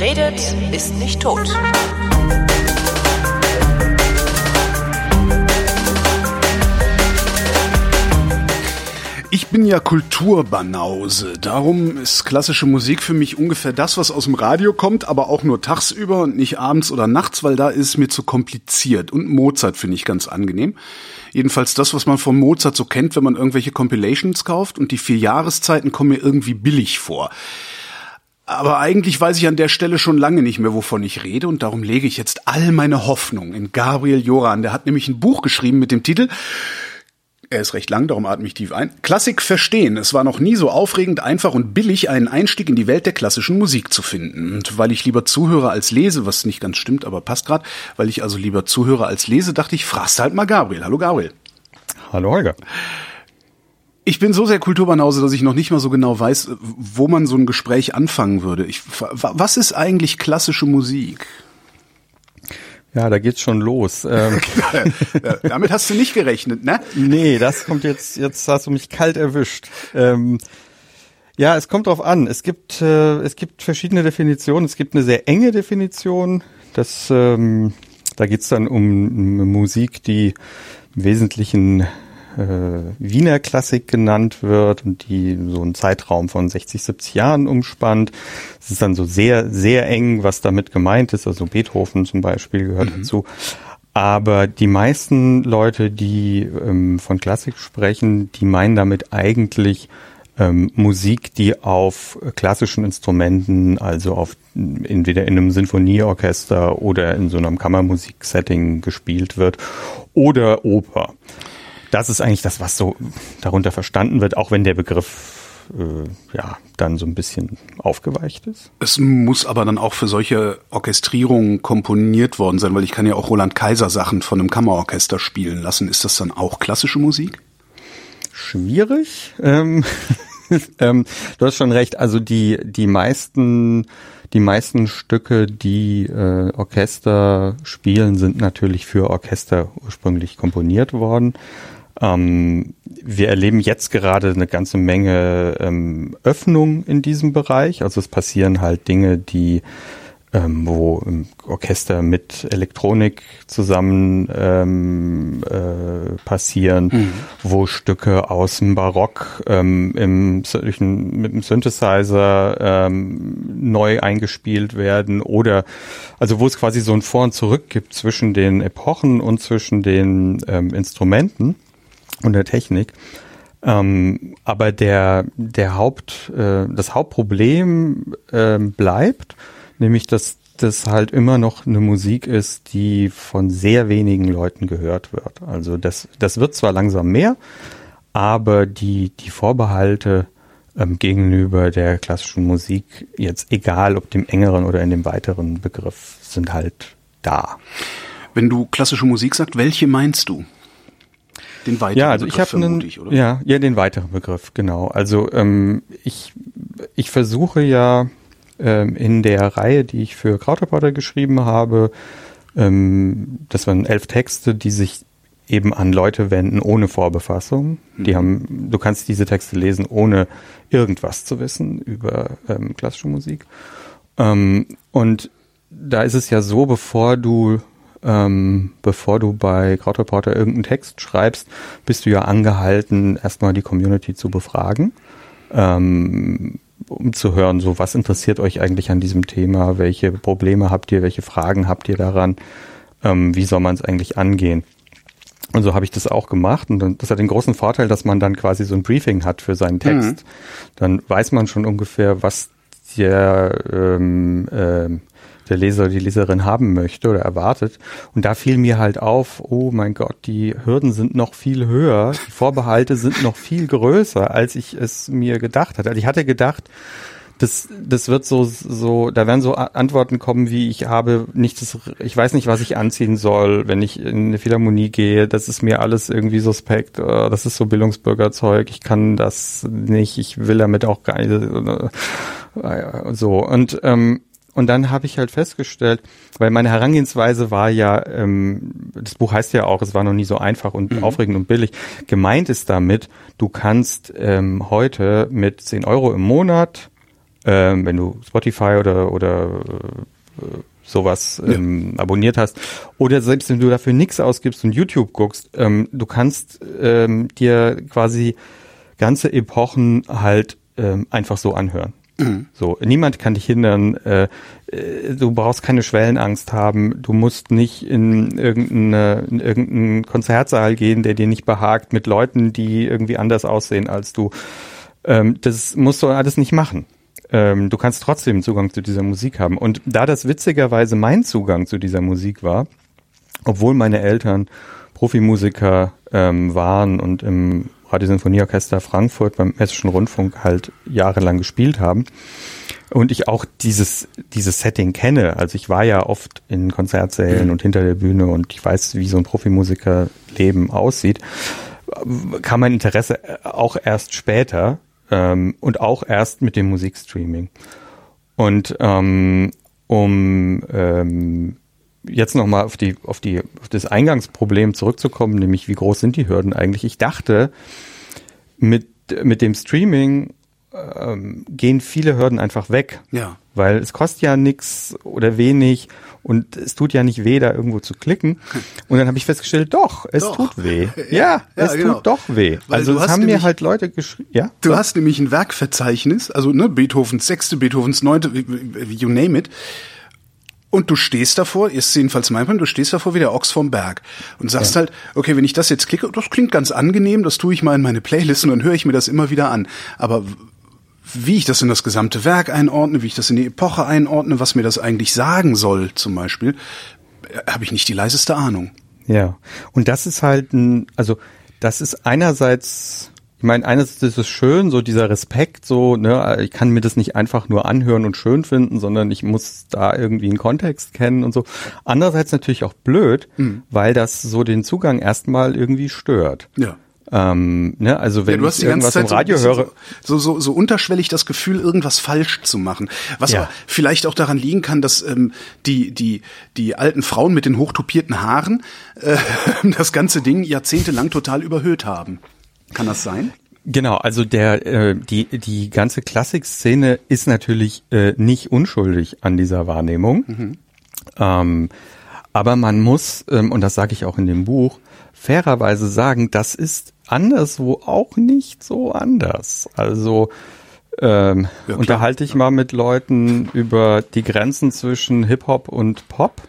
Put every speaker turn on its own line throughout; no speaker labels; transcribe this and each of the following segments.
Redet, ist nicht tot.
Ich bin ja Kulturbanause. Darum ist klassische Musik für mich ungefähr das, was aus dem Radio kommt, aber auch nur tagsüber und nicht abends oder nachts, weil da ist es mir zu kompliziert. Und Mozart finde ich ganz angenehm. Jedenfalls das, was man von Mozart so kennt, wenn man irgendwelche Compilations kauft und die vier Jahreszeiten kommen mir irgendwie billig vor. Aber eigentlich weiß ich an der Stelle schon lange nicht mehr, wovon ich rede, und darum lege ich jetzt all meine Hoffnung in Gabriel Joran. Der hat nämlich ein Buch geschrieben mit dem Titel er ist recht lang, darum atme ich tief ein. Klassik verstehen. Es war noch nie so aufregend, einfach und billig, einen Einstieg in die Welt der klassischen Musik zu finden. Und weil ich lieber zuhöre als lese, was nicht ganz stimmt, aber passt gerade, weil ich also lieber zuhöre als lese, dachte ich, fragst halt mal Gabriel. Hallo Gabriel.
Hallo Holger.
Ich bin so sehr Kulturbanause, dass ich noch nicht mal so genau weiß, wo man so ein Gespräch anfangen würde. Ich, was ist eigentlich klassische Musik?
Ja, da geht's schon los. Ähm,
Damit hast du nicht gerechnet, ne?
Nee, das kommt jetzt, jetzt hast du mich kalt erwischt. Ähm, ja, es kommt drauf an. Es gibt, äh, es gibt verschiedene Definitionen. Es gibt eine sehr enge Definition. Das, ähm, da geht's dann um Musik, die im Wesentlichen äh, Wiener Klassik genannt wird und die so einen Zeitraum von 60, 70 Jahren umspannt. Es ist dann so sehr, sehr eng, was damit gemeint ist. Also Beethoven zum Beispiel gehört mhm. dazu. Aber die meisten Leute, die ähm, von Klassik sprechen, die meinen damit eigentlich ähm, Musik, die auf klassischen Instrumenten, also auf entweder in einem Sinfonieorchester oder in so einem Kammermusiksetting gespielt wird oder Oper das ist eigentlich das, was so darunter verstanden wird, auch wenn der Begriff äh, ja dann so ein bisschen aufgeweicht ist.
Es muss aber dann auch für solche Orchestrierungen komponiert worden sein, weil ich kann ja auch Roland Kaiser Sachen von einem Kammerorchester spielen lassen. Ist das dann auch klassische Musik?
Schwierig. Ähm, ähm, du hast schon recht. Also die die meisten die meisten Stücke, die äh, Orchester spielen, sind natürlich für Orchester ursprünglich komponiert worden. Ähm, wir erleben jetzt gerade eine ganze Menge ähm, Öffnung in diesem Bereich. Also es passieren halt Dinge, die ähm, wo Orchester mit Elektronik zusammen ähm, äh, passieren, mhm. wo Stücke aus dem Barock ähm, im, mit dem Synthesizer ähm, neu eingespielt werden oder also wo es quasi so ein Vor und Zurück gibt zwischen den Epochen und zwischen den ähm, Instrumenten und der Technik. Ähm, aber der, der Haupt, äh, das Hauptproblem äh, bleibt, nämlich dass das halt immer noch eine Musik ist, die von sehr wenigen Leuten gehört wird. Also das, das wird zwar langsam mehr, aber die, die Vorbehalte ähm, gegenüber der klassischen Musik, jetzt egal ob dem engeren oder in dem weiteren Begriff, sind halt da.
Wenn du klassische Musik sagst, welche meinst du?
Den weiteren ja, also Begriff ich habe einen, oder? Ja, ja, den weiteren Begriff, genau. Also ähm, ich, ich versuche ja ähm, in der Reihe, die ich für Krautreporter geschrieben habe, ähm, das waren elf Texte, die sich eben an Leute wenden ohne Vorbefassung. Die mhm. haben, du kannst diese Texte lesen, ohne irgendwas zu wissen über ähm, klassische Musik. Ähm, und da ist es ja so, bevor du ähm, bevor du bei Krautreporter irgendeinen Text schreibst, bist du ja angehalten, erstmal die Community zu befragen, ähm, um zu hören, so was interessiert euch eigentlich an diesem Thema, welche Probleme habt ihr, welche Fragen habt ihr daran, ähm, wie soll man es eigentlich angehen. Und so habe ich das auch gemacht. Und das hat den großen Vorteil, dass man dann quasi so ein Briefing hat für seinen Text. Mhm. Dann weiß man schon ungefähr, was der ähm, ähm, der Leser oder die Leserin haben möchte oder erwartet. Und da fiel mir halt auf, oh mein Gott, die Hürden sind noch viel höher, die Vorbehalte sind noch viel größer, als ich es mir gedacht hatte. Also ich hatte gedacht, das, das wird so, so, da werden so Antworten kommen, wie ich habe nichts, ich weiß nicht, was ich anziehen soll, wenn ich in eine Philharmonie gehe. Das ist mir alles irgendwie suspekt. Äh, das ist so Bildungsbürgerzeug. Ich kann das nicht. Ich will damit auch gar nicht. Äh, so und ähm, und dann habe ich halt festgestellt, weil meine Herangehensweise war ja, ähm, das Buch heißt ja auch, es war noch nie so einfach und mhm. aufregend und billig. Gemeint ist damit, du kannst ähm, heute mit 10 Euro im Monat ähm, wenn du Spotify oder, oder äh, sowas ähm, ja. abonniert hast. Oder selbst wenn du dafür nichts ausgibst und YouTube guckst, ähm, du kannst ähm, dir quasi ganze Epochen halt ähm, einfach so anhören. So, niemand kann dich hindern. Äh, äh, du brauchst keine Schwellenangst haben. Du musst nicht in, irgendeine, in irgendeinen Konzertsaal gehen, der dir nicht behagt, mit Leuten, die irgendwie anders aussehen als du. Ähm, das musst du alles nicht machen. Ähm, du kannst trotzdem Zugang zu dieser Musik haben. Und da das witzigerweise mein Zugang zu dieser Musik war, obwohl meine Eltern Profimusiker ähm, waren und im Radiosinfonieorchester Frankfurt beim Hessischen Rundfunk halt jahrelang gespielt haben. Und ich auch dieses, dieses Setting kenne. Also ich war ja oft in Konzertsälen mhm. und hinter der Bühne und ich weiß, wie so ein Profimusikerleben aussieht. Kam mein Interesse auch erst später ähm, und auch erst mit dem Musikstreaming. Und ähm, um ähm, jetzt nochmal auf die, auf die, auf das Eingangsproblem zurückzukommen, nämlich wie groß sind die Hürden eigentlich? Ich dachte, mit, mit dem Streaming ähm, gehen viele Hürden einfach weg.
Ja.
Weil es kostet ja nichts oder wenig und es tut ja nicht weh, da irgendwo zu klicken. Und dann habe ich festgestellt, doch, es doch. tut weh. Ja, ja es genau. tut doch weh. Weil also es haben nämlich, mir halt Leute geschrieben. Ja?
Du hast nämlich ein Werkverzeichnis, also ne, Beethovens sechste, Beethovens neunte, you name it. Und du stehst davor, ist jedenfalls mein Plan, du stehst davor wie der Ochs vom Berg und sagst ja. halt, okay, wenn ich das jetzt klicke, das klingt ganz angenehm, das tue ich mal in meine Playlist und dann höre ich mir das immer wieder an. Aber wie ich das in das gesamte Werk einordne, wie ich das in die Epoche einordne, was mir das eigentlich sagen soll, zum Beispiel, äh, habe ich nicht die leiseste Ahnung.
Ja, und das ist halt ein, also das ist einerseits ich meine, einerseits ist es schön, so dieser Respekt, so, ne, ich kann mir das nicht einfach nur anhören und schön finden, sondern ich muss da irgendwie einen Kontext kennen und so. Andererseits natürlich auch blöd, mhm. weil das so den Zugang erstmal irgendwie stört.
Ja.
Ähm, ne, also wenn ja, ich irgendwas im Radio
so
höre.
So, so, so unterschwellig das Gefühl, irgendwas falsch zu machen. Was ja. vielleicht auch daran liegen kann, dass ähm, die, die, die alten Frauen mit den hochtupierten Haaren äh, das ganze Ding jahrzehntelang total überhöht haben. Kann das sein?
Genau, also der äh, die die ganze Klassikszene ist natürlich äh, nicht unschuldig an dieser Wahrnehmung, mhm. ähm, aber man muss ähm, und das sage ich auch in dem Buch fairerweise sagen, das ist anderswo auch nicht so anders. Also ähm, ja, unterhalte ich mal mit Leuten über die Grenzen zwischen Hip Hop und Pop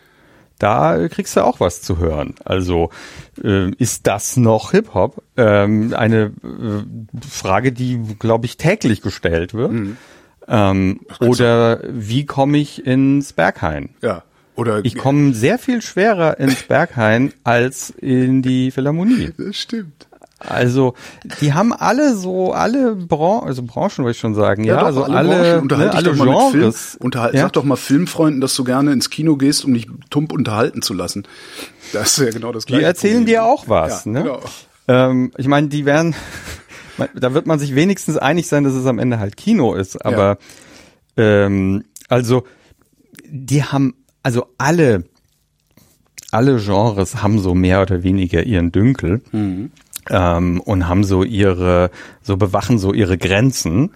da kriegst du auch was zu hören. Also äh, ist das noch Hip-Hop? Ähm, eine äh, Frage, die, glaube ich, täglich gestellt wird. Mhm. Ähm, oder wie komme ich ins Berghain?
Ja. Oder
ich komme sehr viel schwerer ins Berghain als in die Philharmonie.
Das stimmt.
Also, die haben alle so, alle Bran also Branchen, würde ich schon sagen, ja, ja doch, also alle,
alle, ne, alle Genres. Unterhal ja? Sag doch mal Filmfreunden, dass du gerne ins Kino gehst, um dich tump unterhalten zu lassen. Das ist ja genau das
Gleiche. Die erzählen Problem. dir auch was, ja, ne? Genau. Ähm, ich meine, die werden, da wird man sich wenigstens einig sein, dass es am Ende halt Kino ist, aber, ja. ähm, also, die haben, also alle, alle Genres haben so mehr oder weniger ihren Dünkel. Mhm ähm, und haben so ihre, so bewachen so ihre Grenzen.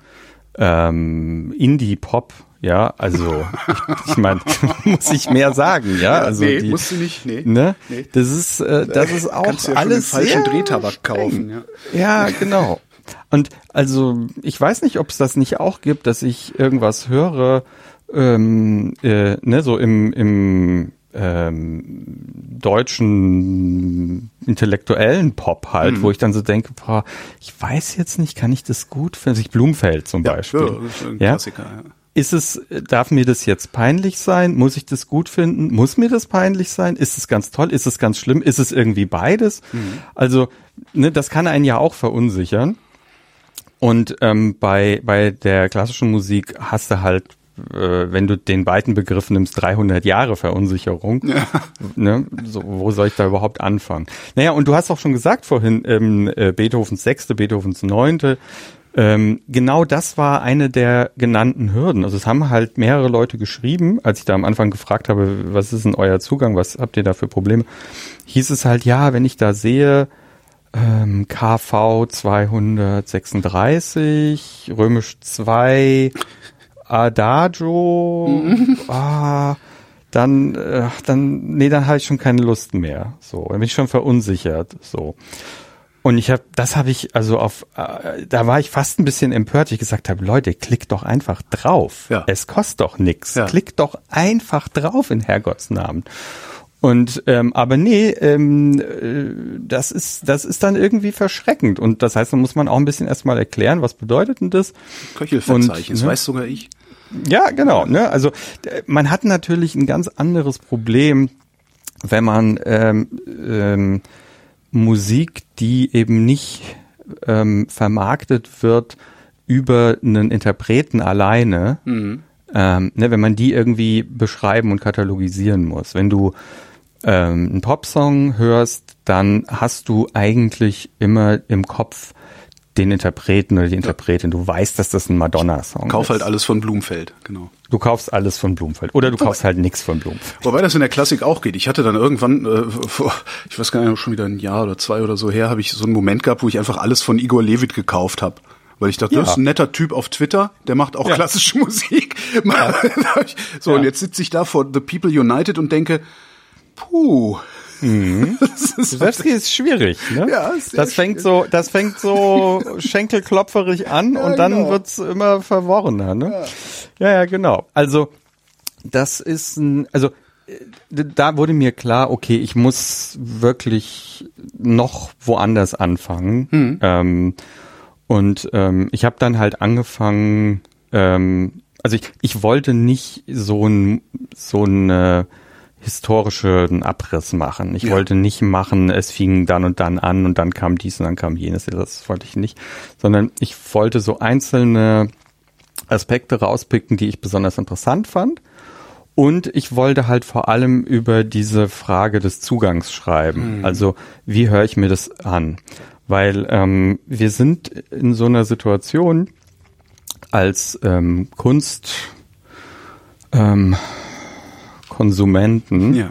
Ähm, Indie-Pop, ja, also ich, ich meine, muss ich mehr sagen, ja? Also
nee, die, musst du nicht, nee.
Ne? nee. Das ist, äh, das ist auch Kannst ja alles
schon den falschen Drehtabak kaufen,
ja. Ja, genau. Und also ich weiß nicht, ob es das nicht auch gibt, dass ich irgendwas höre, ähm, äh, ne, so im, im ähm, deutschen intellektuellen Pop halt, mhm. wo ich dann so denke, boah, ich weiß jetzt nicht, kann ich das gut finden? Sich Blumfeld zum ja, Beispiel. Ja? Klassiker, ja. Ist es, darf mir das jetzt peinlich sein? Muss ich das gut finden? Muss mir das peinlich sein? Ist es ganz toll? Ist es ganz schlimm? Ist es irgendwie beides? Mhm. Also, ne, das kann einen ja auch verunsichern. Und ähm, bei, bei der klassischen Musik hast du halt äh, wenn du den beiden Begriff nimmst, 300 Jahre Verunsicherung. Ja. Ne? So, wo soll ich da überhaupt anfangen? Naja, und du hast auch schon gesagt vorhin, ähm, äh, Beethovens Sechste, Beethovens Neunte, ähm, genau das war eine der genannten Hürden. Also es haben halt mehrere Leute geschrieben, als ich da am Anfang gefragt habe, was ist denn euer Zugang, was habt ihr da für Probleme, hieß es halt, ja, wenn ich da sehe, ähm, KV 236, römisch 2, Adagio, mhm. ah, dann, äh, dann, nee, dann habe ich schon keine Lust mehr. So, dann bin ich schon verunsichert. So. Und ich habe, das habe ich, also auf, äh, da war ich fast ein bisschen empört, ich gesagt habe, Leute, klickt doch einfach drauf. Ja. Es kostet doch nichts. Ja. Klickt doch einfach drauf in Herrgottsnamen. Und ähm, aber nee, ähm, äh, das ist das ist dann irgendwie verschreckend und das heißt, da muss man auch ein bisschen erstmal erklären, was bedeutet denn das?
Köchelverzeichnis, und, ne, weiß sogar ich.
Ja, genau. Ne? Also man hat natürlich ein ganz anderes Problem, wenn man ähm, ähm, Musik, die eben nicht ähm, vermarktet wird über einen Interpreten alleine, mhm. ähm, ne, wenn man die irgendwie beschreiben und katalogisieren muss. Wenn du ähm, einen Popsong hörst, dann hast du eigentlich immer im Kopf den Interpreten oder die Interpretin. Du weißt, dass das ein Madonna-Song ist.
Kauf halt alles von Blumfeld, genau.
Du kaufst alles von Blumfeld. Oder du kaufst halt nichts von Blumfeld.
Wobei das in der Klassik auch geht. Ich hatte dann irgendwann, äh, vor, ich weiß gar nicht, schon wieder ein Jahr oder zwei oder so her, habe ich so einen Moment gehabt, wo ich einfach alles von Igor Levit gekauft habe. Weil ich dachte, ja. das ist ein netter Typ auf Twitter, der macht auch ja. klassische Musik. Ja. so, und jetzt sitze ich da vor The People United und denke, Puh.
Mhm. Das ist schwierig, ne? Ja, das fängt so, das fängt so schenkelklopferig an ja, und dann genau. wird's immer verworrener, ne? Ja. ja, ja, genau. Also das ist ein, also da wurde mir klar, okay, ich muss wirklich noch woanders anfangen. Mhm. Ähm, und ähm, ich habe dann halt angefangen, ähm, also ich, ich wollte nicht so ein so ein historischen Abriss machen. Ich ja. wollte nicht machen, es fing dann und dann an und dann kam dies und dann kam jenes. Das wollte ich nicht. Sondern ich wollte so einzelne Aspekte rauspicken, die ich besonders interessant fand. Und ich wollte halt vor allem über diese Frage des Zugangs schreiben. Mhm. Also wie höre ich mir das an? Weil ähm, wir sind in so einer Situation als ähm, Kunst ähm, Konsumenten, ja.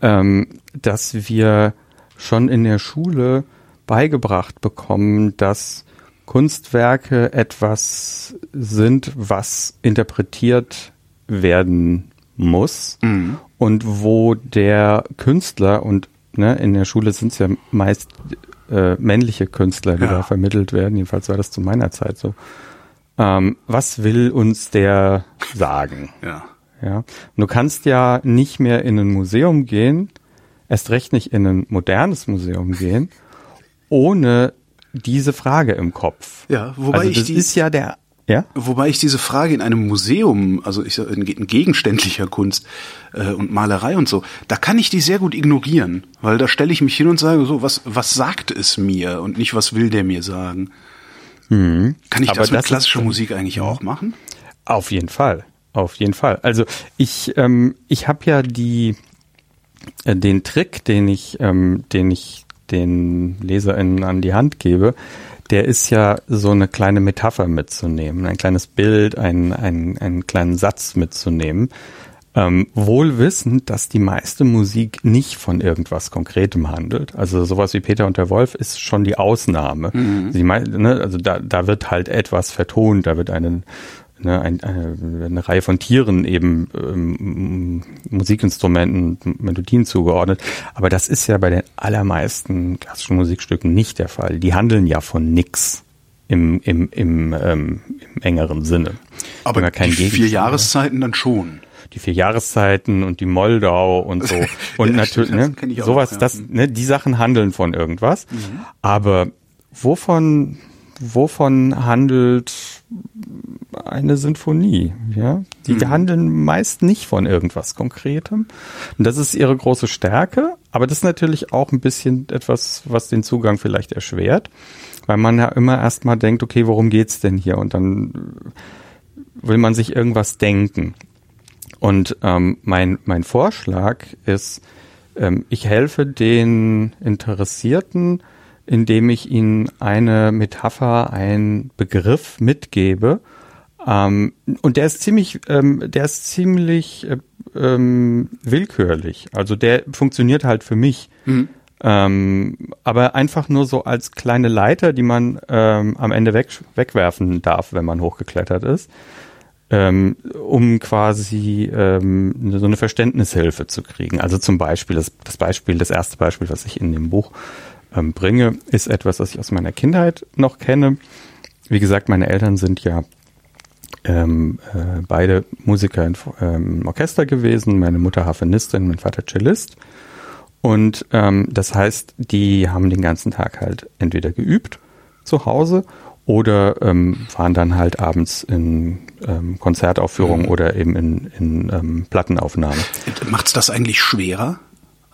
ähm, dass wir schon in der Schule beigebracht bekommen, dass Kunstwerke etwas sind, was interpretiert werden muss mhm. und wo der Künstler und ne, in der Schule sind es ja meist äh, männliche Künstler, die ja. da vermittelt werden, jedenfalls war das zu meiner Zeit so. Ähm, was will uns der sagen? Ja. Ja. Und du kannst ja nicht mehr in ein Museum gehen, erst recht nicht in ein modernes Museum gehen, ohne diese Frage im Kopf.
Ja, wobei
also
das ich
die, ist ja der ja?
Wobei ich diese Frage in einem Museum, also ich, in, in gegenständlicher Kunst äh, und Malerei und so, da kann ich die sehr gut ignorieren, weil da stelle ich mich hin und sage so, was was sagt es mir und nicht was will der mir sagen. Mhm. Kann ich Aber das mit klassischer Musik eigentlich auch machen?
Auf jeden Fall. Auf jeden Fall. Also ich, ähm, ich habe ja die, äh, den Trick, den ich, ähm, den ich den LeserInnen an die Hand gebe, der ist ja so eine kleine Metapher mitzunehmen, ein kleines Bild, ein, ein, einen kleinen Satz mitzunehmen. Ähm, wohl wissend, dass die meiste Musik nicht von irgendwas Konkretem handelt. Also sowas wie Peter und der Wolf ist schon die Ausnahme. Mhm. Die, ne, also da, da wird halt etwas vertont, da wird eine ne, ein, eine, eine Reihe von Tieren eben ähm, Musikinstrumenten, Melodien zugeordnet. Aber das ist ja bei den allermeisten klassischen Musikstücken nicht der Fall. Die handeln ja von nix im, im, im, ähm, im engeren Sinne.
Aber die vier Jahreszeiten dann schon
die vier Jahreszeiten und die Moldau und so. Und ja, natürlich, ne, sowas, auch, ja. das, ne, die Sachen handeln von irgendwas. Mhm. Aber wovon, wovon handelt eine Sinfonie, ja. Die mhm. handeln meist nicht von irgendwas Konkretem. Und das ist ihre große Stärke, aber das ist natürlich auch ein bisschen etwas, was den Zugang vielleicht erschwert, weil man ja immer erstmal denkt, okay, worum geht's denn hier? Und dann will man sich irgendwas denken. Und ähm, mein, mein Vorschlag ist, ähm, ich helfe den Interessierten, indem ich ihnen eine Metapher, einen Begriff mitgebe. Ähm, und der ist ziemlich, ähm, der ist ziemlich äh, ähm, willkürlich. Also der funktioniert halt für mich. Mhm. Ähm, aber einfach nur so als kleine Leiter, die man ähm, am Ende weg, wegwerfen darf, wenn man hochgeklettert ist. ähm, um quasi ähm, so eine Verständnishilfe zu kriegen. Also zum Beispiel, das, das Beispiel, das erste Beispiel, was ich in dem Buch ähm, bringe, ist etwas, was ich aus meiner Kindheit noch kenne. Wie gesagt, meine Eltern sind ja ähm, äh, beide Musiker im ähm, Orchester gewesen, meine Mutter Harfenistin, mein Vater Cellist. Und ähm, das heißt, die haben den ganzen Tag halt entweder geübt zu Hause oder ähm, waren dann halt abends in ähm, Konzertaufführungen mhm. oder eben in, in ähm, Plattenaufnahmen.
Macht's das eigentlich schwerer?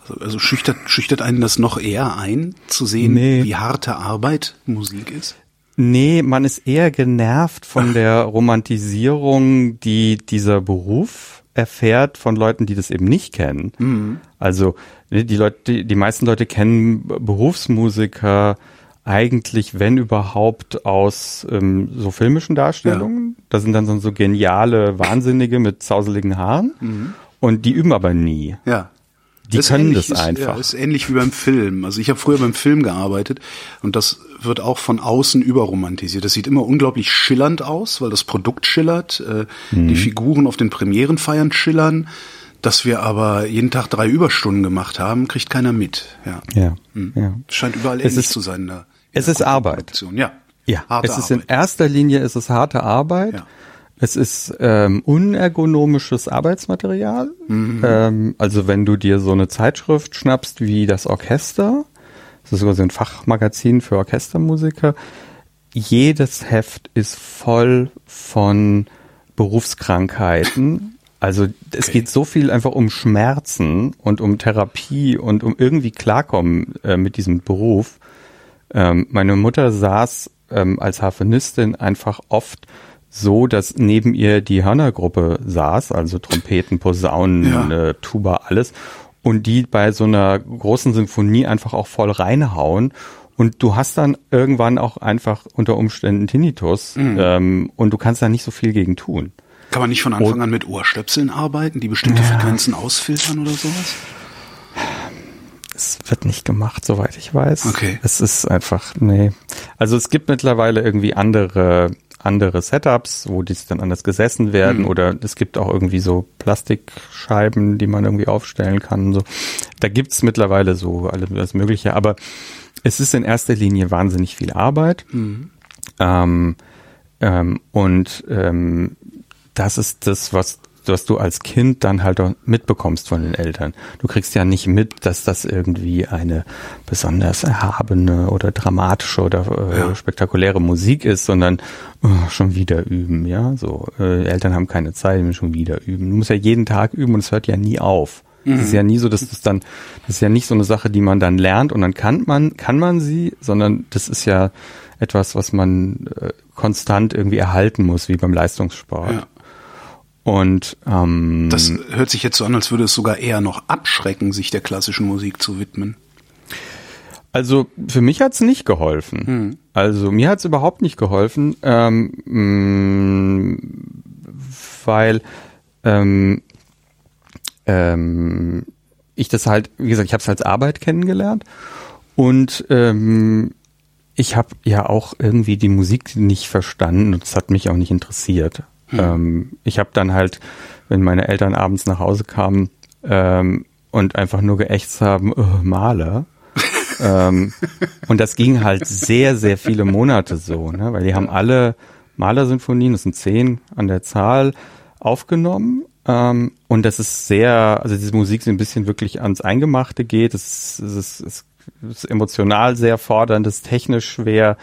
Also, also schüchtert, schüchtert einen das noch eher ein, zu sehen, nee. wie harte Arbeit Musik ist?
Nee, man ist eher genervt von der Romantisierung, die dieser Beruf erfährt von Leuten, die das eben nicht kennen. Mhm. Also die Leute, die, die meisten Leute kennen Berufsmusiker eigentlich, wenn überhaupt, aus ähm, so filmischen Darstellungen. Ja. Da sind dann so geniale Wahnsinnige mit zauseligen Haaren. Mhm. Und die üben aber nie.
Ja.
Die das können das einfach.
Ja, ist ähnlich wie beim Film. Also ich habe früher beim Film gearbeitet und das wird auch von außen überromantisiert. Das sieht immer unglaublich schillernd aus, weil das Produkt schillert, äh, mhm. die Figuren auf den Premierenfeiern schillern. Dass wir aber jeden Tag drei Überstunden gemacht haben, kriegt keiner mit. Ja.
Ja. Mhm. ja.
Scheint überall es ähnlich ist, zu sein. Da,
es ist Arbeit.
Ja.
Ja. Harte es ist Arbeit. in erster Linie ist es harte Arbeit. Ja. Es ist ähm, unergonomisches Arbeitsmaterial. Mhm. Ähm, also wenn du dir so eine Zeitschrift schnappst wie das Orchester, das ist sogar so ein Fachmagazin für Orchestermusiker, jedes Heft ist voll von Berufskrankheiten. Also es okay. geht so viel einfach um Schmerzen und um Therapie und um irgendwie klarkommen äh, mit diesem Beruf. Ähm, meine Mutter saß ähm, als Harfenistin einfach oft so, dass neben ihr die Hörnergruppe saß, also Trompeten, Posaunen, ja. äh, Tuba, alles. Und die bei so einer großen Symphonie einfach auch voll reinhauen. Und du hast dann irgendwann auch einfach unter Umständen Tinnitus mhm. ähm, und du kannst da nicht so viel gegen tun.
Kann man nicht von Anfang an mit Ohrstöpseln arbeiten, die bestimmte ja. Frequenzen ausfiltern oder sowas?
Es wird nicht gemacht, soweit ich weiß.
Okay.
Es ist einfach, nee. Also es gibt mittlerweile irgendwie andere andere Setups, wo die dann anders gesessen werden mhm. oder es gibt auch irgendwie so Plastikscheiben, die man irgendwie aufstellen kann. So. Da gibt's mittlerweile so alles Mögliche, aber es ist in erster Linie wahnsinnig viel Arbeit. Mhm. Ähm, ähm, und ähm, das ist das, was was du als Kind dann halt auch mitbekommst von den Eltern. Du kriegst ja nicht mit, dass das irgendwie eine besonders erhabene oder dramatische oder äh, ja. spektakuläre Musik ist, sondern oh, schon wieder üben, ja. So äh, Eltern haben keine Zeit, müssen schon wieder üben. Du musst ja jeden Tag üben und es hört ja nie auf. Es ist mhm. ja nie so, dass das dann, das ist ja nicht so eine Sache, die man dann lernt und dann kann man, kann man sie, sondern das ist ja etwas, was man äh, konstant irgendwie erhalten muss, wie beim Leistungssport. Ja. Und ähm,
das hört sich jetzt so an, als würde es sogar eher noch abschrecken, sich der klassischen Musik zu widmen.
Also für mich hat's nicht geholfen. Hm. Also mir hat's überhaupt nicht geholfen, ähm, mh, weil ähm, ähm, ich das halt, wie gesagt, ich habe es als Arbeit kennengelernt und ähm, ich habe ja auch irgendwie die Musik nicht verstanden und es hat mich auch nicht interessiert. Hm. Ähm, ich habe dann halt, wenn meine Eltern abends nach Hause kamen ähm, und einfach nur geächtzt haben, oh, Maler. ähm, und das ging halt sehr, sehr viele Monate so, ne? weil die haben alle Malersinfonien, das sind zehn an der Zahl, aufgenommen. Ähm, und das ist sehr, also diese Musik so ein bisschen wirklich ans Eingemachte geht. Es ist, es ist, es ist emotional sehr fordernd, es ist technisch schwer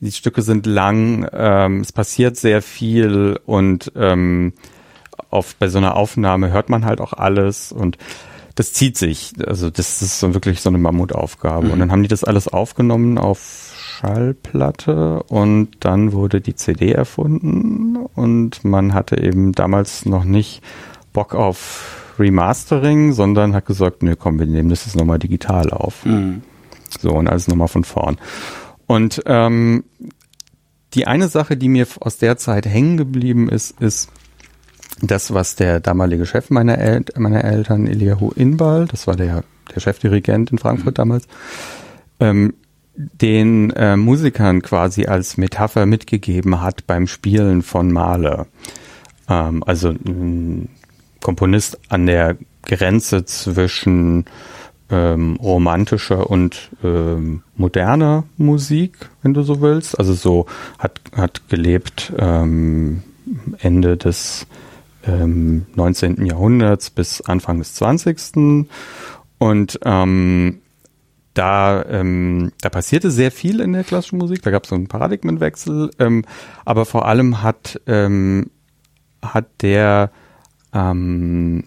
die Stücke sind lang, ähm, es passiert sehr viel und ähm, auf, bei so einer Aufnahme hört man halt auch alles und das zieht sich. Also das ist so wirklich so eine Mammutaufgabe. Mhm. Und dann haben die das alles aufgenommen auf Schallplatte und dann wurde die CD erfunden und man hatte eben damals noch nicht Bock auf Remastering, sondern hat gesagt, nee, komm, wir nehmen das jetzt nochmal digital auf. Mhm. So, und alles nochmal von vorn. Und ähm, die eine Sache, die mir aus der Zeit hängen geblieben ist, ist das, was der damalige Chef meiner, El meiner Eltern, Eliahu Inbal, das war der, der Chefdirigent in Frankfurt mhm. damals, ähm, den äh, Musikern quasi als Metapher mitgegeben hat beim Spielen von Mahler. Ähm, also ein Komponist an der Grenze zwischen ähm, romantischer und ähm, moderner Musik, wenn du so willst. Also so hat, hat gelebt ähm, Ende des ähm, 19. Jahrhunderts bis Anfang des 20. Und ähm, da, ähm, da passierte sehr viel in der klassischen Musik. Da gab es so einen Paradigmenwechsel. Ähm, aber vor allem hat, ähm, hat der ähm,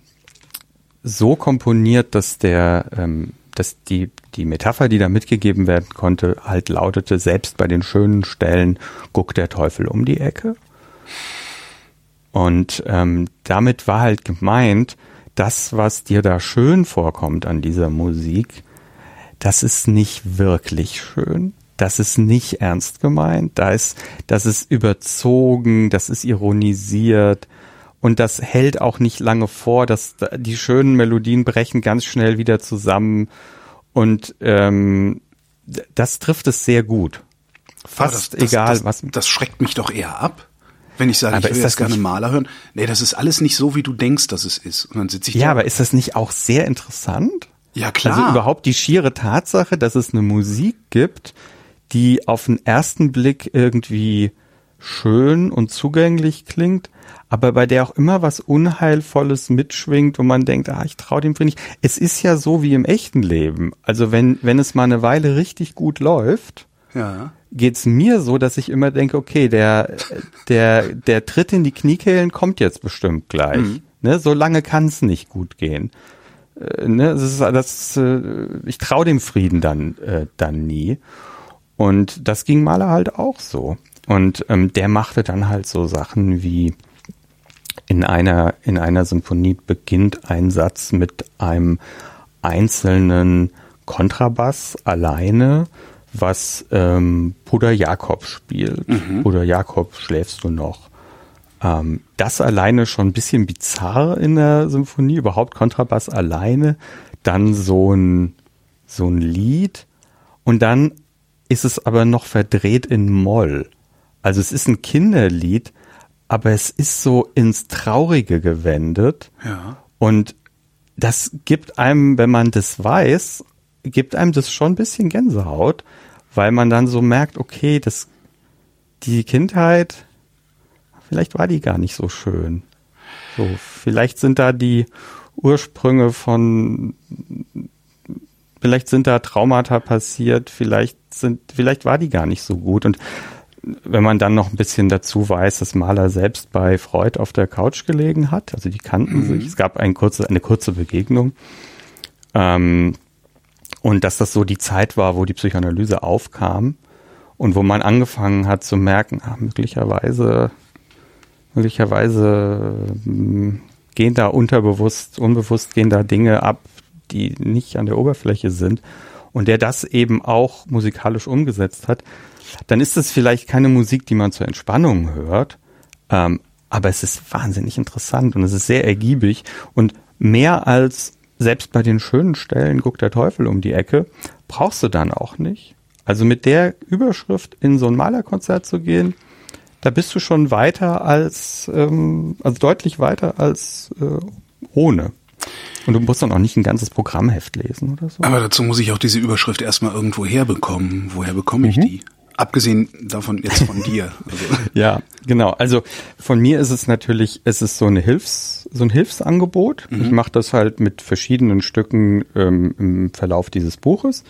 so komponiert, dass der, ähm, dass die, die Metapher, die da mitgegeben werden konnte, halt lautete, selbst bei den schönen Stellen guckt der Teufel um die Ecke. Und ähm, damit war halt gemeint, das, was dir da schön vorkommt an dieser Musik, das ist nicht wirklich schön. Das ist nicht ernst gemeint. Da ist, das ist überzogen, das ist ironisiert. Und das hält auch nicht lange vor, dass die schönen Melodien brechen ganz schnell wieder zusammen. Und ähm, das trifft es sehr gut.
Fast das, das, egal, das, was. Das schreckt mich doch eher ab. Wenn ich sage, aber ich will jetzt gerne Maler hören. Nee, das ist alles nicht so, wie du denkst, dass es ist. Und dann sitze ich
Ja, da. aber ist das nicht auch sehr interessant?
Ja, klar.
Also überhaupt die schiere Tatsache, dass es eine Musik gibt, die auf den ersten Blick irgendwie schön und zugänglich klingt, aber bei der auch immer was Unheilvolles mitschwingt, wo man denkt, ah, ich traue dem nicht. Es ist ja so wie im echten Leben. Also wenn, wenn es mal eine Weile richtig gut läuft, ja geht's mir so, dass ich immer denke, okay, der, der, der Tritt in die Kniekehlen kommt jetzt bestimmt gleich. Mhm. Ne, so lange kann es nicht gut gehen. Äh, ne, das ist, das, äh, ich traue dem Frieden dann, äh, dann nie. Und das ging Mahler halt auch so. Und ähm, der machte dann halt so Sachen wie in einer, in einer Symphonie beginnt ein Satz mit einem einzelnen Kontrabass alleine was ähm, Bruder Jakob spielt. Mhm. Bruder Jakob, schläfst du noch? Ähm, das alleine schon ein bisschen bizarr in der Symphonie, überhaupt Kontrabass alleine, dann so ein, so ein Lied und dann ist es aber noch verdreht in Moll. Also es ist ein Kinderlied, aber es ist so ins Traurige gewendet. Ja. Und das gibt einem, wenn man das weiß, gibt einem das schon ein bisschen Gänsehaut, weil man dann so merkt, okay, das, die Kindheit, vielleicht war die gar nicht so schön. So, vielleicht sind da die Ursprünge von, vielleicht sind da Traumata passiert, vielleicht sind, vielleicht war die gar nicht so gut und wenn man dann noch ein bisschen dazu weiß, dass Maler selbst bei Freud auf der Couch gelegen hat, also die kannten mhm. sich, es gab ein kurze, eine kurze Begegnung, ähm, und dass das so die Zeit war, wo die Psychoanalyse aufkam und wo man angefangen hat zu merken, ach, möglicherweise, möglicherweise hm, gehen da unterbewusst, unbewusst gehen da Dinge ab, die nicht an der Oberfläche sind. Und der das eben auch musikalisch umgesetzt hat, dann ist es vielleicht keine Musik, die man zur Entspannung hört, ähm, aber es ist wahnsinnig interessant und es ist sehr ergiebig und mehr als selbst bei den schönen Stellen guckt der Teufel um die Ecke, brauchst du dann auch nicht. Also mit der Überschrift in so ein Malerkonzert zu gehen, da bist du schon weiter als, ähm, also deutlich weiter als äh, ohne. Und du musst dann auch nicht ein ganzes Programmheft lesen oder so.
Aber dazu muss ich auch diese Überschrift erstmal irgendwo herbekommen. Woher bekomme ich mhm. die? Abgesehen davon jetzt von dir.
Also. ja, genau. Also von mir ist es natürlich, es ist so eine Hilfs, so ein Hilfsangebot. Mhm. Ich mache das halt mit verschiedenen Stücken ähm, im Verlauf dieses Buches.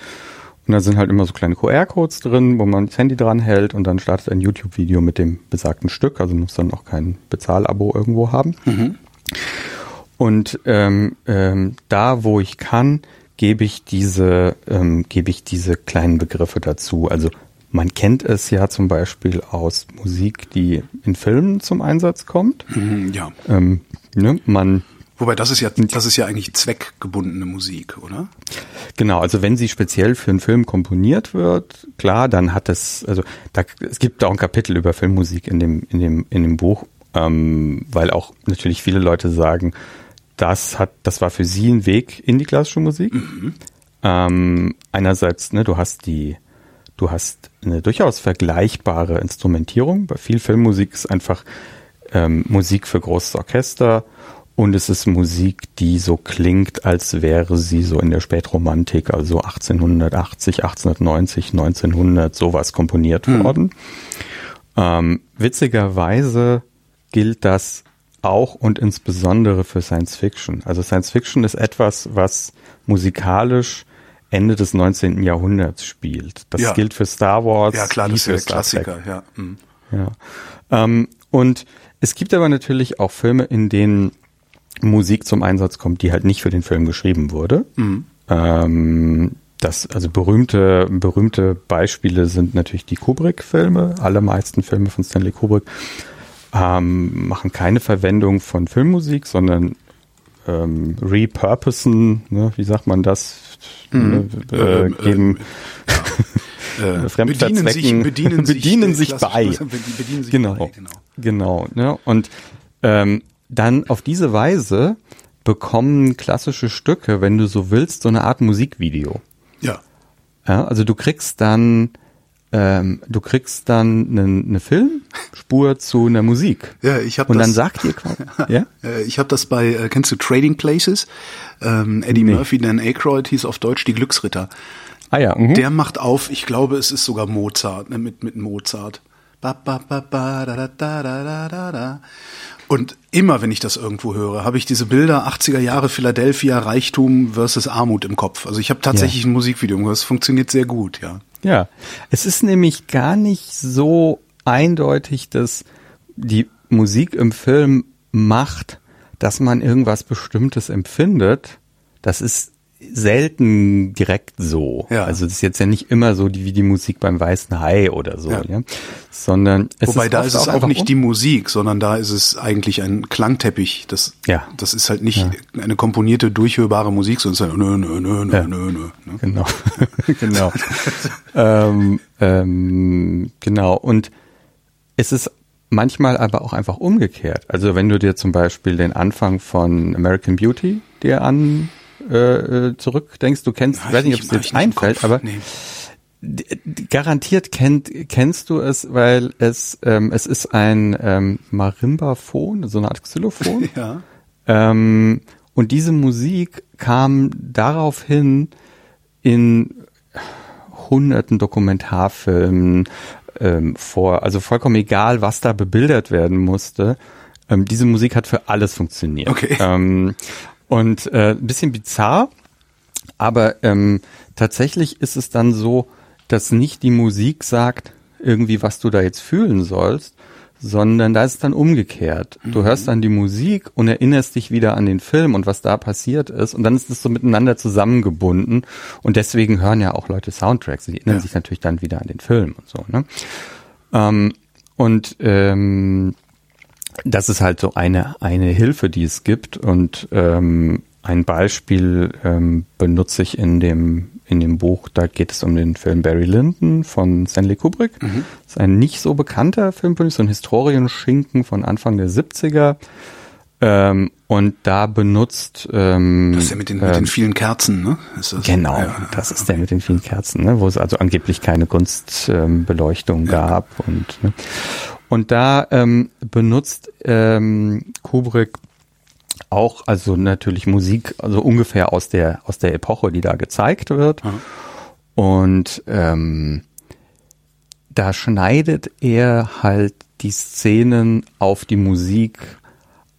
Und da sind halt immer so kleine QR-Codes drin, wo man das Handy dran hält und dann startet ein YouTube-Video mit dem besagten Stück. Also muss dann auch kein Bezahlabo irgendwo haben. Mhm. Und ähm, ähm, da, wo ich kann, gebe ich diese, ähm, gebe ich diese kleinen Begriffe dazu. Also man kennt es ja zum Beispiel aus Musik, die in Filmen zum Einsatz kommt.
Mhm, ja.
Ähm, ne, man
Wobei das ist ja das ist ja eigentlich zweckgebundene Musik, oder?
Genau, also wenn sie speziell für einen Film komponiert wird, klar, dann hat es also da es gibt auch ein Kapitel über Filmmusik in dem in dem in dem Buch, ähm, weil auch natürlich viele Leute sagen, das hat das war für sie ein Weg in die klassische Musik. Mhm. Ähm, einerseits, ne, du hast die Du hast eine durchaus vergleichbare Instrumentierung. Bei viel Filmmusik ist einfach ähm, Musik für großes Orchester und es ist Musik, die so klingt, als wäre sie so in der Spätromantik, also 1880, 1890, 1900 sowas komponiert mhm. worden. Ähm, witzigerweise gilt das auch und insbesondere für Science Fiction. Also Science Fiction ist etwas, was musikalisch Ende des 19. Jahrhunderts spielt. Das ja. gilt für Star Wars.
Ja klar, das ist der Klassiker, ja.
Mhm. ja. Ähm, und es gibt aber natürlich auch Filme, in denen Musik zum Einsatz kommt, die halt nicht für den Film geschrieben wurde. Mhm. Ähm, das, also berühmte, berühmte Beispiele sind natürlich die Kubrick-Filme. Alle meisten Filme von Stanley Kubrick ähm, machen keine Verwendung von Filmmusik, sondern ähm, repurposen, ne, wie sagt man das? Mhm. Äh, äh, geben
äh, bedienen sich, bedienen,
bedienen sich, sich bei.
Bedienen sich
genau, bei, genau. Genau. Ne? Und ähm, dann auf diese Weise bekommen klassische Stücke, wenn du so willst, so eine Art Musikvideo.
Ja.
ja also du kriegst dann ähm, du kriegst dann eine, eine Filmspur zu einer Musik.
Ja, ich habe
und das, dann sagt ihr quasi,
ja? Ich habe das bei äh, kennst du Trading Places? Ähm, Eddie nee. Murphy, Dan Aykroyd hieß auf Deutsch die Glücksritter.
Ah ja.
Mhm. Der macht auf, ich glaube, es ist sogar Mozart, ne, mit mit Mozart. Und immer, wenn ich das irgendwo höre, habe ich diese Bilder 80er Jahre Philadelphia, Reichtum versus Armut im Kopf. Also ich habe tatsächlich ja. ein Musikvideo gehört. Es funktioniert sehr gut, ja.
Ja, es ist nämlich gar nicht so eindeutig, dass die Musik im Film macht, dass man irgendwas Bestimmtes empfindet. Das ist selten direkt so. Ja. Also das ist jetzt ja nicht immer so die, wie die Musik beim Weißen Hai oder so, ja. ja? sondern
es Wobei ist da ist es auch, nicht die Musik, sondern da ist es eigentlich ein Klangteppich. Das, ja. das ist halt nicht ja. eine komponierte, durchhörbare Musik, sondern es ist halt nö, nö, nö, nö, nö, nö.
Ne? Genau, genau. ähm, ähm, genau. Und es ist manchmal aber auch einfach umgekehrt. Also wenn du dir zum Beispiel den Anfang von American Beauty dir an äh, äh, zurückdenkst, du kennst, ich weiß nicht, ob es dir jetzt einfällt, aber nee. garantiert kennt, kennst du es, weil es, ähm, es ist ein ähm, Marimbaphon, so eine Art Xylophon.
ja.
Ähm, und diese Musik kam daraufhin in hunderten Dokumentarfilmen ähm, vor, also vollkommen egal, was da bebildert werden musste. Ähm, diese Musik hat für alles funktioniert.
Okay.
Ähm, und äh, ein bisschen bizarr, aber ähm, tatsächlich ist es dann so, dass nicht die Musik sagt, irgendwie, was du da jetzt fühlen sollst, sondern da ist es dann umgekehrt. Du mhm. hörst dann die Musik und erinnerst dich wieder an den Film und was da passiert ist und dann ist es so miteinander zusammengebunden und deswegen hören ja auch Leute Soundtracks. Die erinnern ja. sich natürlich dann wieder an den Film und so. Ne? Ähm, und ähm, das ist halt so eine, eine Hilfe, die es gibt. Und ähm, ein Beispiel ähm, benutze ich in dem, in dem Buch, da geht es um den Film Barry Lyndon von Stanley Kubrick. Mhm. Das ist ein nicht so bekannter Film, so ein Historienschinken von Anfang der 70er. Ähm, und da benutzt ähm,
Das ist ja mit den, mit den ähm, vielen Kerzen, ne?
Das, genau, ja, das ist okay. der mit den vielen Kerzen, ne? wo es also angeblich keine Kunstbeleuchtung ähm, ja. gab und ne? Und da ähm, benutzt ähm, Kubrick auch, also natürlich Musik, also ungefähr aus der aus der Epoche, die da gezeigt wird. Mhm. Und ähm, da schneidet er halt die Szenen auf die Musik,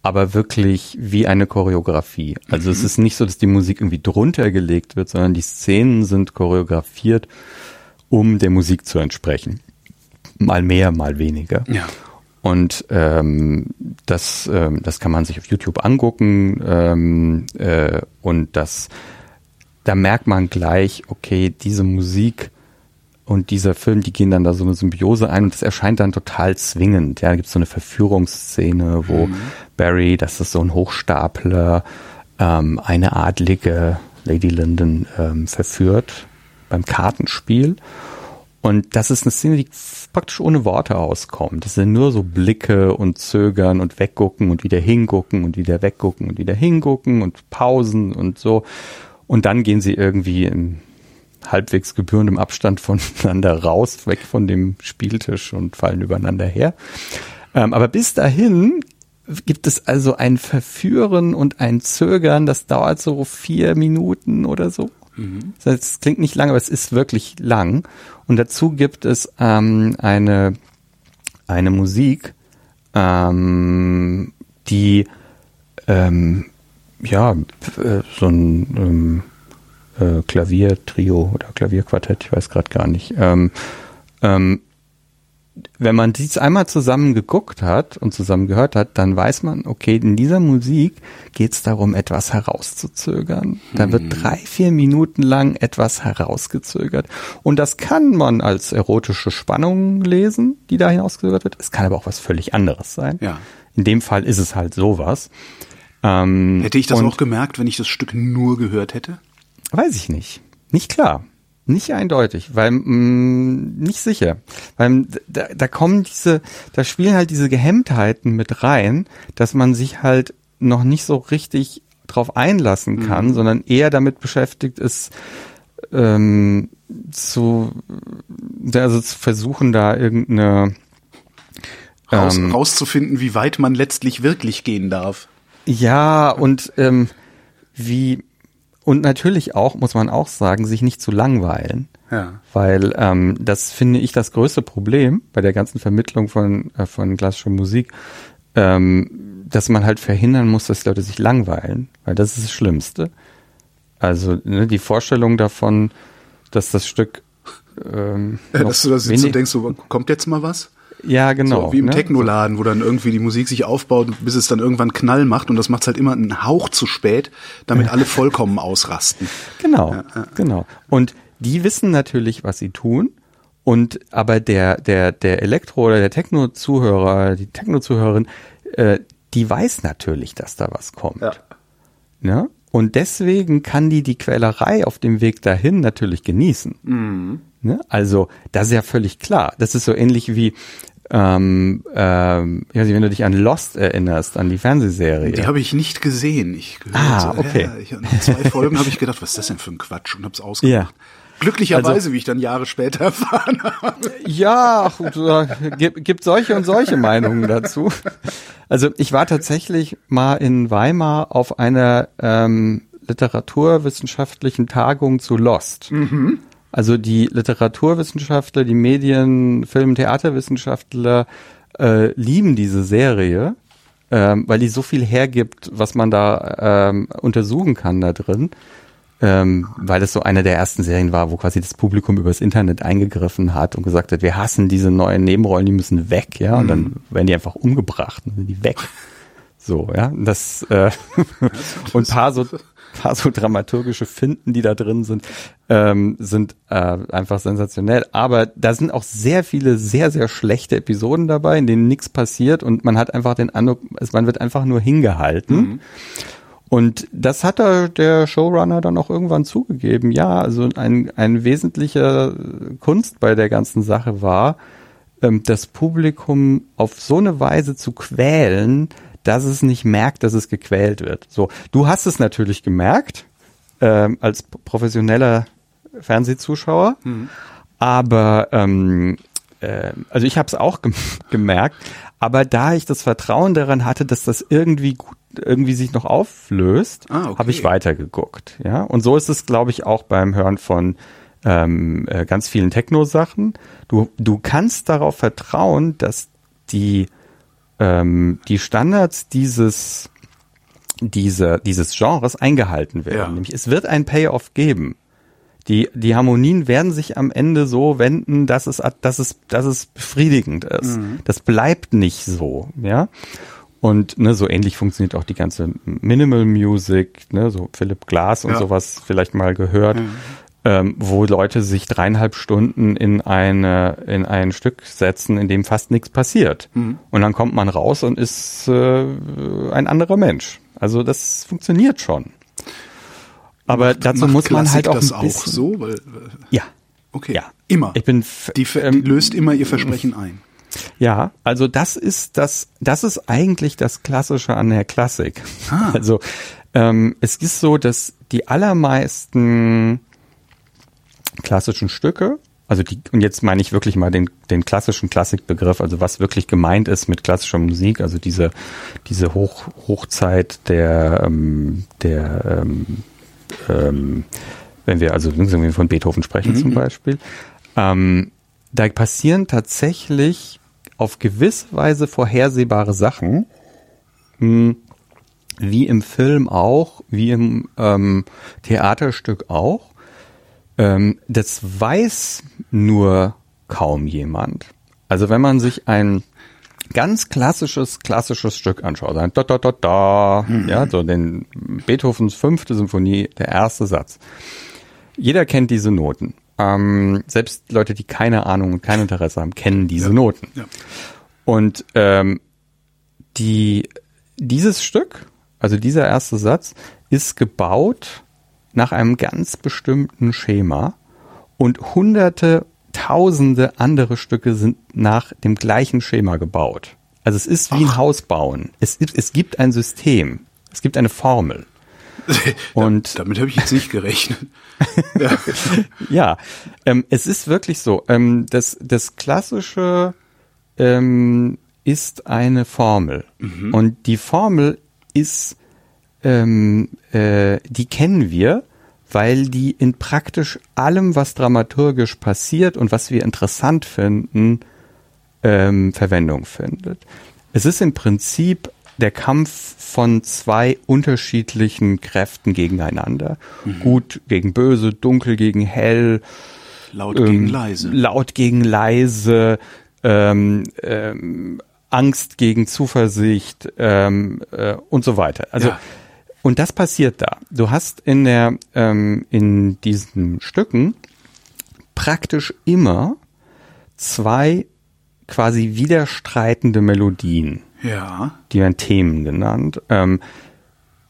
aber wirklich wie eine Choreografie. Also mhm. es ist nicht so, dass die Musik irgendwie drunter gelegt wird, sondern die Szenen sind choreografiert, um der Musik zu entsprechen mal mehr, mal weniger.
Ja.
Und ähm, das, ähm, das kann man sich auf YouTube angucken ähm, äh, und das, da merkt man gleich, okay, diese Musik und dieser Film, die gehen dann da so eine Symbiose ein und das erscheint dann total zwingend. Ja, da gibt es so eine Verführungsszene, wo mhm. Barry, das ist so ein Hochstapler, ähm, eine adlige Lady Lyndon ähm, verführt beim Kartenspiel. Und das ist eine Szene, die praktisch ohne Worte auskommt. Das sind nur so Blicke und Zögern und weggucken und wieder hingucken und wieder weggucken und wieder hingucken und Pausen und so. Und dann gehen sie irgendwie in halbwegs gebührendem Abstand voneinander raus, weg von dem Spieltisch und fallen übereinander her. Ähm, aber bis dahin gibt es also ein Verführen und ein Zögern, das dauert so vier Minuten oder so. Mhm. Das klingt nicht lang, aber es ist wirklich lang. Und dazu gibt es ähm, eine, eine Musik, ähm, die ähm, ja äh, so ein ähm, äh, Klaviertrio oder Klavierquartett, ich weiß gerade gar nicht. Ähm, ähm, wenn man dies einmal zusammen geguckt hat und zusammen gehört hat, dann weiß man, okay, in dieser Musik geht es darum, etwas herauszuzögern. Da wird hm. drei, vier Minuten lang etwas herausgezögert. Und das kann man als erotische Spannung lesen, die da hinausgezögert wird. Es kann aber auch was völlig anderes sein.
Ja.
In dem Fall ist es halt sowas.
Ähm, hätte ich das auch gemerkt, wenn ich das Stück nur gehört hätte?
Weiß ich nicht. Nicht klar. Nicht eindeutig, weil mh, mm, nicht sicher. Weil da, da kommen diese, da spielen halt diese Gehemmtheiten mit rein, dass man sich halt noch nicht so richtig drauf einlassen kann, mhm. sondern eher damit beschäftigt ist, ähm, zu, also zu versuchen, da irgendeine
Raus, ähm, rauszufinden, wie weit man letztlich wirklich gehen darf.
Ja, und ähm, wie und natürlich auch, muss man auch sagen, sich nicht zu langweilen.
Ja.
Weil ähm, das finde ich das größte Problem bei der ganzen Vermittlung von, äh, von klassischer Musik, ähm, dass man halt verhindern muss, dass die Leute sich langweilen, weil das ist das Schlimmste. Also ne, die Vorstellung davon, dass das Stück
ähm, ja, dass du das jetzt so denkst, so, kommt jetzt mal was?
Ja, genau.
So, wie im ne? Technoladen, wo dann irgendwie die Musik sich aufbaut, bis es dann irgendwann Knall macht und das macht es halt immer einen Hauch zu spät, damit alle vollkommen ausrasten.
Genau, ja, ja. genau. Und die wissen natürlich, was sie tun. Und aber der, der, der Elektro- oder der Techno-Zuhörer, die Techno-Zuhörerin, äh, die weiß natürlich, dass da was kommt. Ja. Ne? Und deswegen kann die die Quälerei auf dem Weg dahin natürlich genießen. Mhm. Ne? Also, das ist ja völlig klar. Das ist so ähnlich wie, ähm, ähm, ich weiß nicht, wenn du dich an Lost erinnerst, an die Fernsehserie.
Die habe ich nicht gesehen. Ich
gehört, ah, okay. Ja,
ich, nach zwei Folgen habe ich gedacht, was ist das denn für ein Quatsch und habe es ausgemacht. Ja. Glücklicherweise, also, wie ich dann Jahre später erfahren habe.
Ja, gibt, gibt solche und solche Meinungen dazu. Also ich war tatsächlich mal in Weimar auf einer ähm, literaturwissenschaftlichen Tagung zu Lost. Mhm. Also die Literaturwissenschaftler, die Medien, Film, Theaterwissenschaftler äh, lieben diese Serie, ähm, weil die so viel hergibt, was man da ähm, untersuchen kann da drin. Ähm, weil es so eine der ersten Serien war, wo quasi das Publikum übers Internet eingegriffen hat und gesagt hat, wir hassen diese neuen Nebenrollen, die müssen weg, ja, und mhm. dann werden die einfach umgebracht, dann sind die weg. So, ja, das, äh, und paar so dramaturgische Finden, die da drin sind, ähm, sind äh, einfach sensationell. Aber da sind auch sehr viele sehr, sehr schlechte Episoden dabei, in denen nichts passiert und man hat einfach den Eindruck, man wird einfach nur hingehalten. Mhm. Und das hat da der Showrunner dann auch irgendwann zugegeben. Ja, also ein, ein wesentlicher Kunst bei der ganzen Sache war, ähm, das Publikum auf so eine Weise zu quälen, dass es nicht merkt, dass es gequält wird. So, du hast es natürlich gemerkt ähm, als professioneller Fernsehzuschauer, mhm. aber ähm, äh, also ich habe es auch gem gemerkt, aber da ich das Vertrauen daran hatte, dass das irgendwie gut irgendwie sich noch auflöst, ah, okay. habe ich weitergeguckt. Ja, und so ist es, glaube ich, auch beim Hören von ähm, äh, ganz vielen Techno-Sachen. Du du kannst darauf vertrauen, dass die ähm, die Standards dieses, diese, dieses Genres eingehalten werden. Ja. Nämlich es wird ein Payoff geben. Die, die Harmonien werden sich am Ende so wenden, dass es, dass es, dass es befriedigend ist. Mhm. Das bleibt nicht so, ja. Und ne, so ähnlich funktioniert auch die ganze Minimal Music, ne, so Philip Glass und ja. sowas vielleicht mal gehört. Mhm ähm, wo Leute sich dreieinhalb Stunden in eine in ein Stück setzen, in dem fast nichts passiert. Mhm. Und dann kommt man raus und ist äh, ein anderer Mensch. Also das funktioniert schon. Aber macht, dazu macht muss man halt auch
das
ein bisschen,
auch so, weil,
ja,
okay,
ja,
immer.
Ich bin
die, die ähm, löst immer ihr Versprechen ein.
Ja, also das ist das, das ist eigentlich das Klassische an der Klassik. Ah. Also ähm, es ist so, dass die allermeisten klassischen Stücke Also die, und jetzt meine ich wirklich mal den, den klassischen Klassikbegriff, also was wirklich gemeint ist mit klassischer Musik, also diese, diese Hoch, Hochzeit der, ähm, der ähm, ähm, wenn wir also wenn wir von Beethoven sprechen mhm. zum Beispiel, ähm, da passieren tatsächlich auf gewisse Weise vorhersehbare Sachen, mh, hm, wie im Film auch, wie im ähm, Theaterstück auch. Ähm, das weiß nur kaum jemand. Also wenn man sich ein ganz klassisches, klassisches Stück anschaut, ein da, da, da, da, mhm. ja, so den Beethovens fünfte Symphonie, der erste Satz. Jeder kennt diese Noten. Ähm, selbst Leute, die keine Ahnung und kein Interesse haben, kennen diese ja. Noten. Ja. Und ähm, die, dieses Stück, also dieser erste Satz, ist gebaut nach einem ganz bestimmten Schema und hunderte, tausende andere Stücke sind nach dem gleichen Schema gebaut. Also es ist wie ein Haus bauen. Es, es gibt ein System. Es gibt eine Formel.
Und damit habe ich jetzt nicht gerechnet.
ja, ja ähm, es ist wirklich so. Ähm, das, das klassische ähm, ist eine Formel. Mhm. Und die Formel ist, ähm, äh, die kennen wir, weil die in praktisch allem, was dramaturgisch passiert und was wir interessant finden, ähm, Verwendung findet. Es ist im Prinzip der Kampf von zwei unterschiedlichen Kräften gegeneinander. Mhm. Gut gegen böse, dunkel gegen hell.
Laut ähm, gegen leise.
Laut gegen leise. Ähm, ähm, Angst gegen Zuversicht ähm, äh, und so weiter. Also ja. Und das passiert da. Du hast in der ähm, in diesen Stücken praktisch immer zwei quasi widerstreitende Melodien.
Ja.
Die werden Themen genannt. Ähm,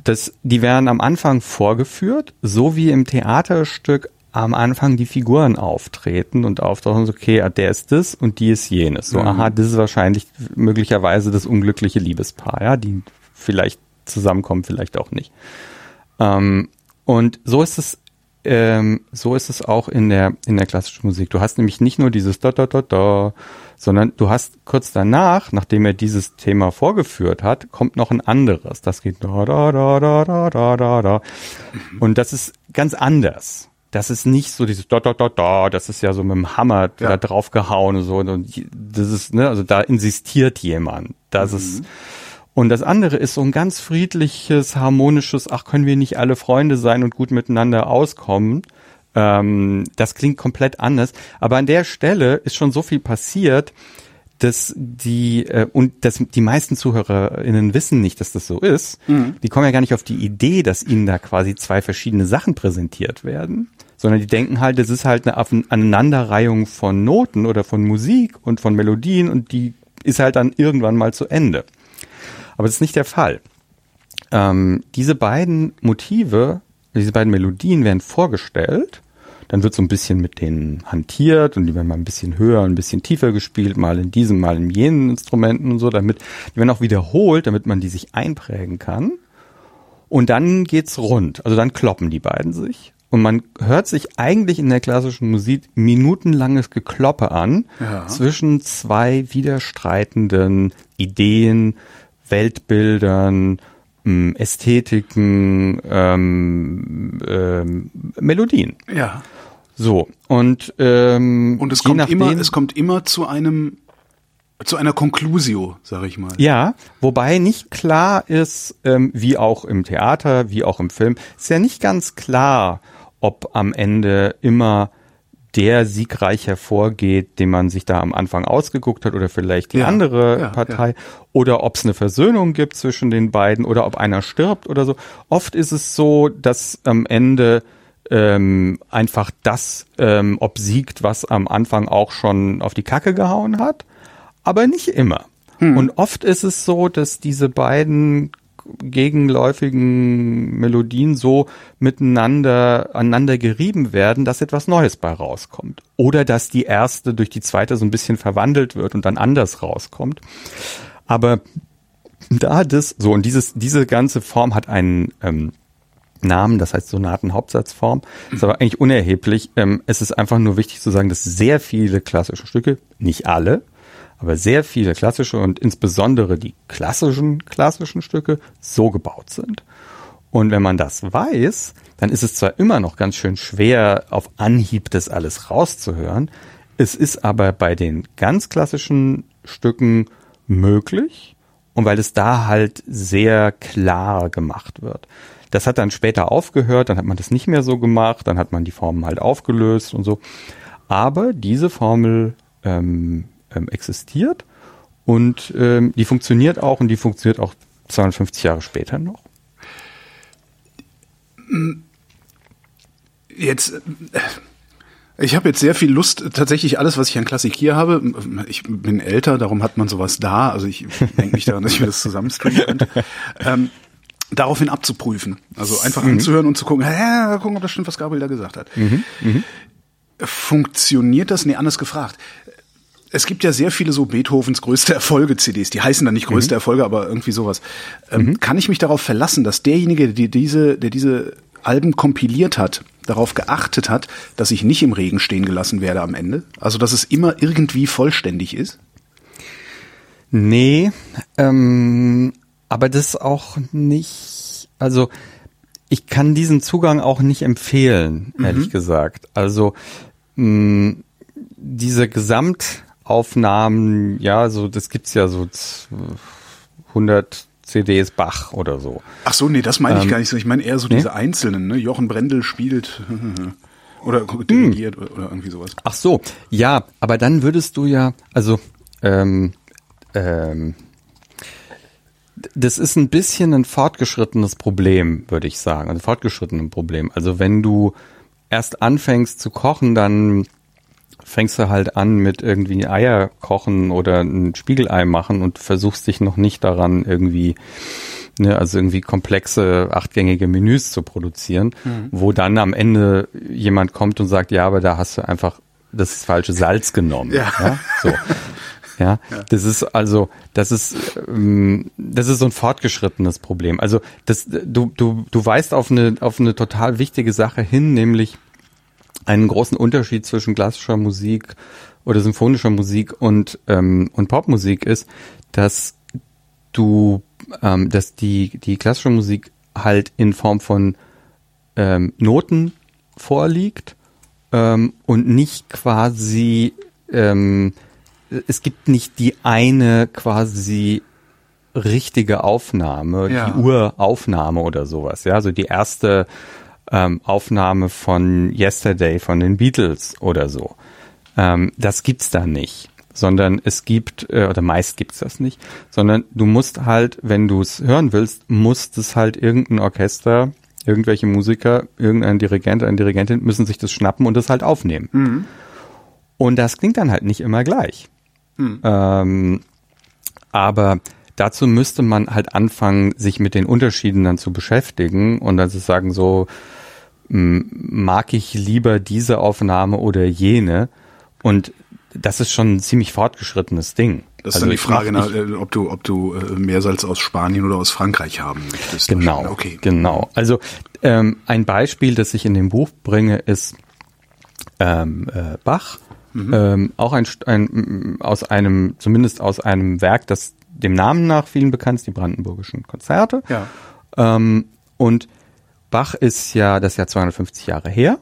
das, die werden am Anfang vorgeführt, so wie im Theaterstück am Anfang die Figuren auftreten und auftauchen, so, okay, der ist das und die ist jenes. So, mhm. aha, das ist wahrscheinlich möglicherweise das unglückliche Liebespaar, ja, die vielleicht zusammenkommen, vielleicht auch nicht. Ähm, und so ist es ähm, so ist es auch in der, in der klassischen Musik. Du hast nämlich nicht nur dieses da, da, da, da, sondern du hast kurz danach, nachdem er dieses Thema vorgeführt hat, kommt noch ein anderes. Das geht da, da, da, da, da, da, da, da. Und das ist ganz anders. Das ist nicht so dieses da, da, da, da, das ist ja so mit dem Hammer ja. da drauf gehauen und so. Und das ist, ne, also da insistiert jemand. Das mhm. ist, und das andere ist so ein ganz friedliches, harmonisches, ach, können wir nicht alle Freunde sein und gut miteinander auskommen. Ähm, das klingt komplett anders. Aber an der Stelle ist schon so viel passiert, dass die äh, und dass die meisten ZuhörerInnen wissen nicht, dass das so ist. Mhm. Die kommen ja gar nicht auf die Idee, dass ihnen da quasi zwei verschiedene Sachen präsentiert werden, sondern die denken halt, das ist halt eine Aneinanderreihung von Noten oder von Musik und von Melodien und die ist halt dann irgendwann mal zu Ende. Aber das ist nicht der Fall. Ähm, diese beiden Motive, diese beiden Melodien werden vorgestellt. Dann wird so ein bisschen mit denen hantiert und die werden mal ein bisschen höher, ein bisschen tiefer gespielt, mal in diesem, mal in jenen Instrumenten und so, damit, die werden auch wiederholt, damit man die sich einprägen kann. Und dann geht's rund. Also dann kloppen die beiden sich. Und man hört sich eigentlich in der klassischen Musik minutenlanges Gekloppe an ja. zwischen zwei widerstreitenden Ideen, Weltbildern, ähm, Ästhetiken, ähm, ähm, Melodien.
Ja.
So und ähm,
und es kommt nachdem, immer, es kommt immer zu einem zu einer Conclusio, sag ich mal.
Ja, wobei nicht klar ist, ähm, wie auch im Theater, wie auch im Film, ist ja nicht ganz klar, ob am Ende immer der siegreich hervorgeht, den man sich da am Anfang ausgeguckt hat oder vielleicht die ja, andere ja, Partei ja. oder ob es eine Versöhnung gibt zwischen den beiden oder ob einer stirbt oder so. Oft ist es so, dass am Ende ähm, einfach das ähm, obsiegt, was am Anfang auch schon auf die Kacke gehauen hat, aber nicht immer. Hm. Und oft ist es so, dass diese beiden gegenläufigen Melodien so miteinander aneinander gerieben werden, dass etwas Neues bei rauskommt. Oder dass die erste durch die zweite so ein bisschen verwandelt wird und dann anders rauskommt. Aber da das so und dieses diese ganze Form hat einen ähm, Namen, das heißt Sonaten-Hauptsatzform. Ist aber eigentlich unerheblich. Ähm, es ist einfach nur wichtig zu sagen, dass sehr viele klassische Stücke, nicht alle, aber sehr viele klassische und insbesondere die klassischen klassischen Stücke so gebaut sind. Und wenn man das weiß, dann ist es zwar immer noch ganz schön schwer, auf Anhieb das alles rauszuhören. Es ist aber bei den ganz klassischen Stücken möglich und weil es da halt sehr klar gemacht wird. Das hat dann später aufgehört, dann hat man das nicht mehr so gemacht, dann hat man die Formen halt aufgelöst und so. Aber diese Formel ähm, ähm, existiert und ähm, die funktioniert auch und die funktioniert auch 250 Jahre später noch.
Jetzt, äh, ich habe jetzt sehr viel Lust, tatsächlich alles, was ich an Klassik hier habe. Ich bin älter, darum hat man sowas da. Also ich denke nicht daran, dass ich mir das zusammenstreamen könnte. Ähm, daraufhin abzuprüfen. Also einfach mhm. anzuhören und zu gucken, ja, gucken, ob das stimmt, was Gabriel da gesagt hat. Mhm. Mhm. Funktioniert das? Nee, anders gefragt es gibt ja sehr viele so Beethovens größte Erfolge-CDs. Die heißen dann nicht größte mhm. Erfolge, aber irgendwie sowas. Ähm, mhm. Kann ich mich darauf verlassen, dass derjenige, der diese, der diese Alben kompiliert hat, darauf geachtet hat, dass ich nicht im Regen stehen gelassen werde am Ende? Also, dass es immer irgendwie vollständig ist?
Nee, ähm, aber das auch nicht, also ich kann diesen Zugang auch nicht empfehlen, ehrlich mhm. gesagt. Also mh, diese Gesamt Aufnahmen, ja, so das gibt's ja so 100 CDs Bach oder so.
Ach so, nee, das meine ich ähm, gar nicht so. Ich meine eher so nee? diese einzelnen, ne? Jochen Brendel spielt oder dirigiert hm. oder irgendwie sowas.
Ach so, ja, aber dann würdest du ja, also ähm, ähm, das ist ein bisschen ein fortgeschrittenes Problem, würde ich sagen. Ein fortgeschrittenes Problem. Also wenn du erst anfängst zu kochen, dann fängst du halt an mit irgendwie Eier kochen oder ein Spiegelei machen und versuchst dich noch nicht daran irgendwie ne, also irgendwie komplexe achtgängige Menüs zu produzieren, mhm. wo dann am Ende jemand kommt und sagt, ja, aber da hast du einfach das falsche Salz genommen. Ja. ja? So. Ja, ja, das ist also, das ist, ähm, das ist so ein fortgeschrittenes Problem. Also, das, du, du, du weißt auf eine, auf eine total wichtige Sache hin, nämlich, einen großen Unterschied zwischen klassischer Musik oder symphonischer Musik und, ähm, und Popmusik ist, dass du, ähm, dass die, die klassische Musik halt in Form von ähm, Noten vorliegt ähm, und nicht quasi, ähm, es gibt nicht die eine quasi richtige Aufnahme, ja. die Uraufnahme oder sowas. Ja, also die erste ähm, Aufnahme von Yesterday von den Beatles oder so. Ähm, das gibt's da nicht, sondern es gibt äh, oder meist gibt's das nicht, sondern du musst halt, wenn du es hören willst, muss es halt irgendein Orchester, irgendwelche Musiker, irgendein Dirigent, eine Dirigentin müssen sich das schnappen und das halt aufnehmen. Mhm. Und das klingt dann halt nicht immer gleich. Mhm. Ähm, aber dazu müsste man halt anfangen, sich mit den Unterschieden dann zu beschäftigen und dann zu sagen so, mag ich lieber diese Aufnahme oder jene? Und das ist schon ein ziemlich fortgeschrittenes Ding.
Das ist also dann die Frage, mach, ich, ob du, ob du äh, Meersalz aus Spanien oder aus Frankreich haben möchtest.
Genau, okay. genau. Also ähm, ein Beispiel, das ich in dem Buch bringe, ist ähm, äh, Bach. Mhm. Ähm, auch ein, ein aus einem, zumindest aus einem Werk, das dem Namen nach vielen bekannt ist, die Brandenburgischen Konzerte. Ja. Ähm, und Bach ist ja das Jahr 250 Jahre her.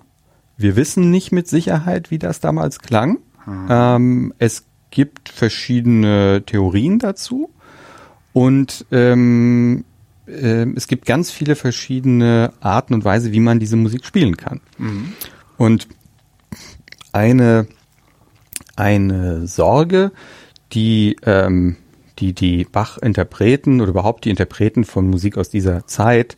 Wir wissen nicht mit Sicherheit, wie das damals klang. Hm. Ähm, es gibt verschiedene Theorien dazu und ähm, äh, es gibt ganz viele verschiedene Arten und Weise, wie man diese Musik spielen kann. Mhm. Und eine eine Sorge, die ähm, die die Bach-Interpreten oder überhaupt die Interpreten von Musik aus dieser Zeit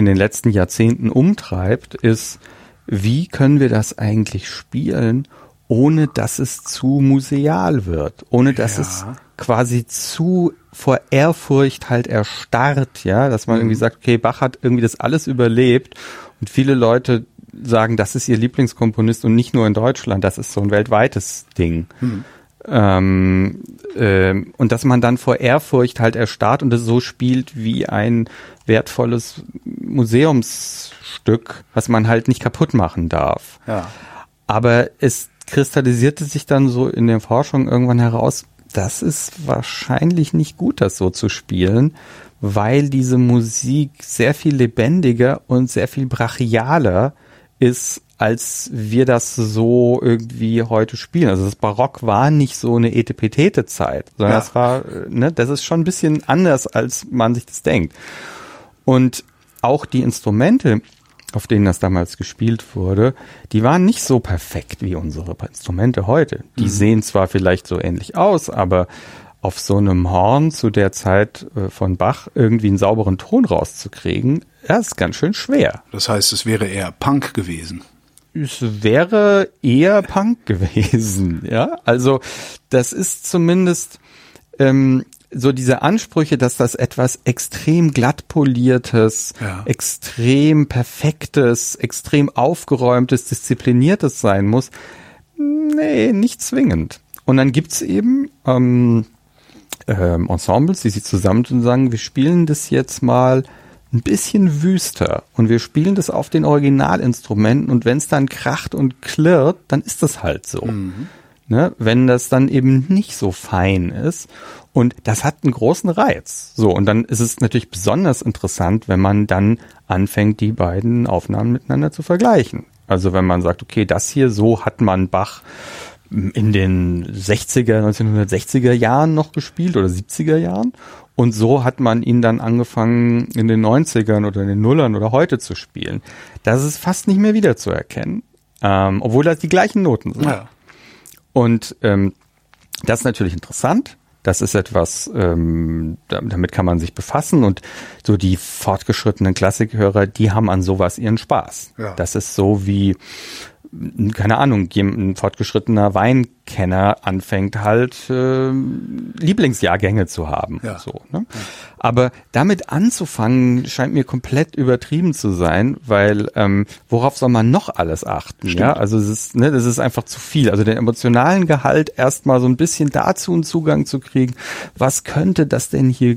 in den letzten Jahrzehnten umtreibt, ist, wie können wir das eigentlich spielen, ohne dass es zu museal wird, ohne dass ja. es quasi zu vor Ehrfurcht halt erstarrt, ja, dass man mhm. irgendwie sagt, okay, Bach hat irgendwie das alles überlebt und viele Leute sagen, das ist ihr Lieblingskomponist und nicht nur in Deutschland, das ist so ein weltweites Ding. Mhm. Ähm, äh, und dass man dann vor Ehrfurcht halt erstarrt und es so spielt wie ein wertvolles Museumsstück, was man halt nicht kaputt machen darf.
Ja.
Aber es kristallisierte sich dann so in der Forschung irgendwann heraus, das ist wahrscheinlich nicht gut, das so zu spielen, weil diese Musik sehr viel lebendiger und sehr viel brachialer ist, als wir das so irgendwie heute spielen. Also das Barock war nicht so eine Etepetete-Zeit, sondern ja. das war, ne, das ist schon ein bisschen anders, als man sich das denkt. Und auch die Instrumente, auf denen das damals gespielt wurde, die waren nicht so perfekt wie unsere Instrumente heute. Die mhm. sehen zwar vielleicht so ähnlich aus, aber auf so einem Horn zu der Zeit äh, von Bach irgendwie einen sauberen Ton rauszukriegen, das ist ganz schön schwer.
Das heißt, es wäre eher Punk gewesen.
Es wäre eher Punk gewesen, ja. Also das ist zumindest ähm, so diese Ansprüche, dass das etwas extrem glatt poliertes, ja. extrem perfektes, extrem aufgeräumtes, diszipliniertes sein muss. Nee, nicht zwingend. Und dann gibt's eben ähm, ähm, Ensembles, die sich zusammen und sagen, wir spielen das jetzt mal ein bisschen wüster und wir spielen das auf den Originalinstrumenten und wenn es dann kracht und klirrt, dann ist das halt so. Mhm. Ne? Wenn das dann eben nicht so fein ist und das hat einen großen Reiz. So, und dann ist es natürlich besonders interessant, wenn man dann anfängt, die beiden Aufnahmen miteinander zu vergleichen. Also wenn man sagt, okay, das hier, so hat man Bach in den 60er, 1960er Jahren noch gespielt oder 70er Jahren. Und so hat man ihn dann angefangen in den 90ern oder in den Nullern oder heute zu spielen. Das ist fast nicht mehr wiederzuerkennen, ähm, obwohl das die gleichen Noten sind. Ja. Und ähm, das ist natürlich interessant. Das ist etwas, ähm, damit kann man sich befassen und so die fortgeschrittenen Klassikhörer, die haben an sowas ihren Spaß. Ja. Das ist so wie keine Ahnung, ein fortgeschrittener Weinkenner anfängt halt äh, Lieblingsjahrgänge zu haben. Ja. So, ne? Aber damit anzufangen, scheint mir komplett übertrieben zu sein, weil ähm, worauf soll man noch alles achten? Stimmt. Ja, also es ist, ne, das ist einfach zu viel. Also den emotionalen Gehalt erstmal so ein bisschen dazu einen Zugang zu kriegen. Was könnte das denn hier,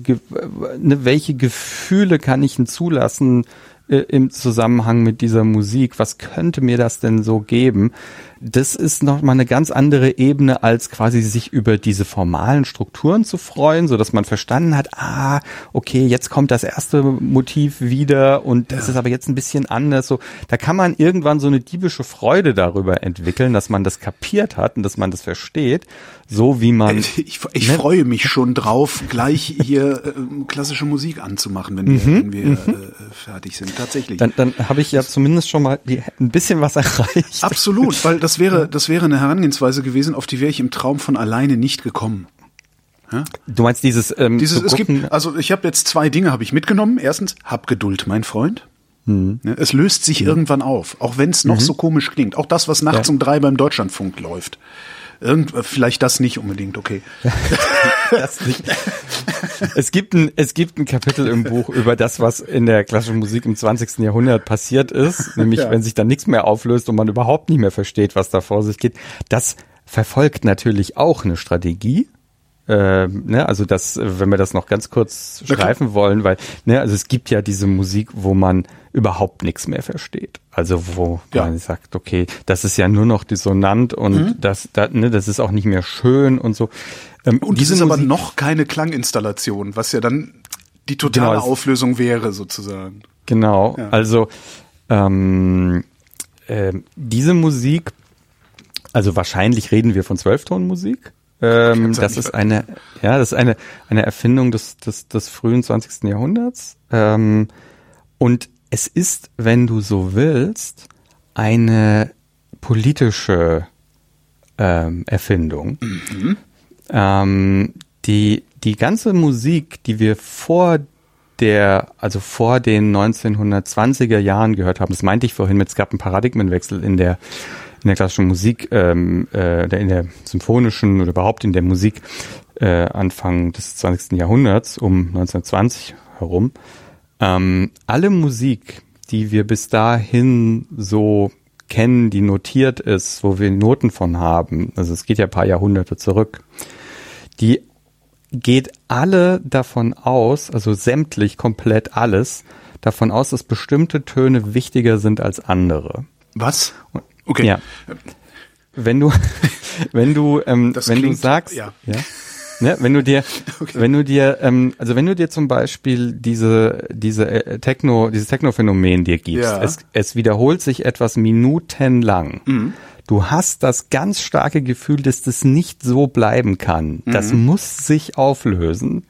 ne, welche Gefühle kann ich denn zulassen? Äh, im Zusammenhang mit dieser Musik. Was könnte mir das denn so geben? Das ist noch mal eine ganz andere Ebene, als quasi sich über diese formalen Strukturen zu freuen, so dass man verstanden hat, ah, okay, jetzt kommt das erste Motiv wieder und das ja. ist aber jetzt ein bisschen anders. So, da kann man irgendwann so eine diebische Freude darüber entwickeln, dass man das kapiert hat und dass man das versteht, so wie man.
Ich, ich ne? freue mich schon drauf, gleich hier äh, klassische Musik anzumachen, wenn wir, mhm. wenn wir mhm. äh, fertig sind. Tatsächlich.
Dann, dann habe ich ja zumindest schon mal die, ein bisschen was erreicht.
Absolut, weil das das wäre, das wäre eine Herangehensweise gewesen, auf die wäre ich im Traum von alleine nicht gekommen.
Ja? Du meinst dieses, ähm,
dieses es gibt, also ich habe jetzt zwei Dinge habe ich mitgenommen. Erstens, hab Geduld, mein Freund. Mhm. Es löst sich mhm. irgendwann auf, auch wenn es noch mhm. so komisch klingt. Auch das, was nachts ja. um drei beim Deutschlandfunk läuft. Irgend, vielleicht das nicht unbedingt, okay. das
nicht. Es gibt ein, es gibt ein Kapitel im Buch über das, was in der klassischen Musik im 20. Jahrhundert passiert ist, nämlich ja. wenn sich dann nichts mehr auflöst und man überhaupt nicht mehr versteht, was da vor sich geht. Das verfolgt natürlich auch eine Strategie, äh, ne, also das, wenn wir das noch ganz kurz okay. wollen, weil, ne, also es gibt ja diese Musik, wo man überhaupt nichts mehr versteht. Also wo ja. man sagt, okay, das ist ja nur noch dissonant und mhm. das, da, ne, das ist auch nicht mehr schön und so.
Ähm, und diese ist aber noch keine Klanginstallation, was ja dann die totale genau, Auflösung wäre sozusagen.
Genau, ja. also ähm, äh, diese Musik, also wahrscheinlich reden wir von Zwölftonmusik. Ähm, das ist eine, ja, das ist eine, eine Erfindung des, des, des frühen 20. Jahrhunderts. Ähm, und es ist, wenn du so willst, eine politische ähm, Erfindung. Mhm. Ähm, die, die ganze Musik, die wir vor der, also vor den 1920er Jahren gehört haben, das meinte ich vorhin mit, es gab einen Paradigmenwechsel in der in der klassischen Musik, ähm, äh, in der symphonischen oder überhaupt in der Musik äh, Anfang des 20. Jahrhunderts, um 1920 herum, ähm, alle Musik, die wir bis dahin so kennen, die notiert ist, wo wir Noten von haben, also es geht ja ein paar Jahrhunderte zurück, die geht alle davon aus, also sämtlich komplett alles, davon aus, dass bestimmte Töne wichtiger sind als andere.
Was?
Okay. Ja. Wenn du, wenn du, ähm, wenn klingt, du sagst, ja. ja Ne, wenn du dir, okay. wenn du dir, ähm, also wenn du dir zum Beispiel diese, diese äh, Techno, dieses Techno-Phänomen dir gibst, ja. es, es wiederholt sich etwas minutenlang. Mhm. Du hast das ganz starke Gefühl, dass das nicht so bleiben kann. Mhm. Das muss sich auflösen.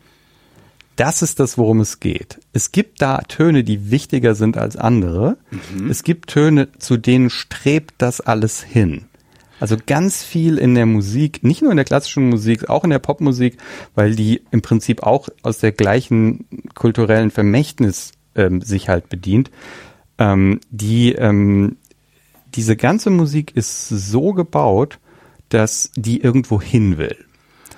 Das ist das, worum es geht. Es gibt da Töne, die wichtiger sind als andere. Mhm. Es gibt Töne, zu denen strebt das alles hin. Also ganz viel in der Musik, nicht nur in der klassischen Musik, auch in der Popmusik, weil die im Prinzip auch aus der gleichen kulturellen Vermächtnis ähm, sich halt bedient. Ähm, die ähm, diese ganze Musik ist so gebaut, dass die irgendwo hin will.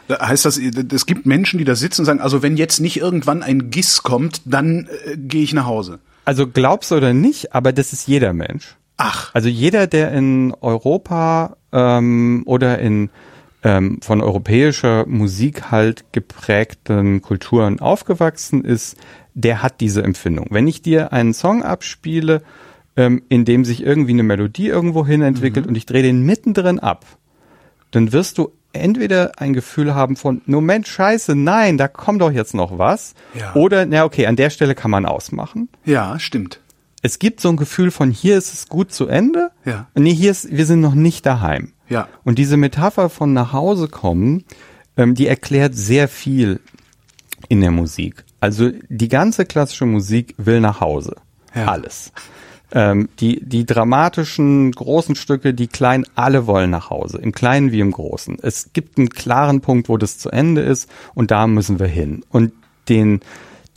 Heißt das, es gibt Menschen, die da sitzen und sagen, also wenn jetzt nicht irgendwann ein Giss kommt, dann äh, gehe ich nach Hause.
Also glaubst du oder nicht, aber das ist jeder Mensch.
Ach.
Also jeder, der in Europa ähm, oder in ähm, von europäischer Musik halt geprägten Kulturen aufgewachsen ist, der hat diese Empfindung. Wenn ich dir einen Song abspiele, ähm, in dem sich irgendwie eine Melodie irgendwo hin entwickelt mhm. und ich drehe den mittendrin ab, dann wirst du entweder ein Gefühl haben von, Moment, scheiße, nein, da kommt doch jetzt noch was. Ja. Oder, na okay, an der Stelle kann man ausmachen.
Ja, stimmt
es gibt so ein Gefühl von hier ist es gut zu Ende.
Ja.
Nee, hier ist, wir sind noch nicht daheim.
Ja.
Und diese Metapher von nach Hause kommen, ähm, die erklärt sehr viel in der Musik. Also die ganze klassische Musik will nach Hause. Ja. Alles. Ähm, die, die dramatischen großen Stücke, die kleinen, alle wollen nach Hause. Im Kleinen wie im Großen. Es gibt einen klaren Punkt, wo das zu Ende ist und da müssen wir hin. Und den,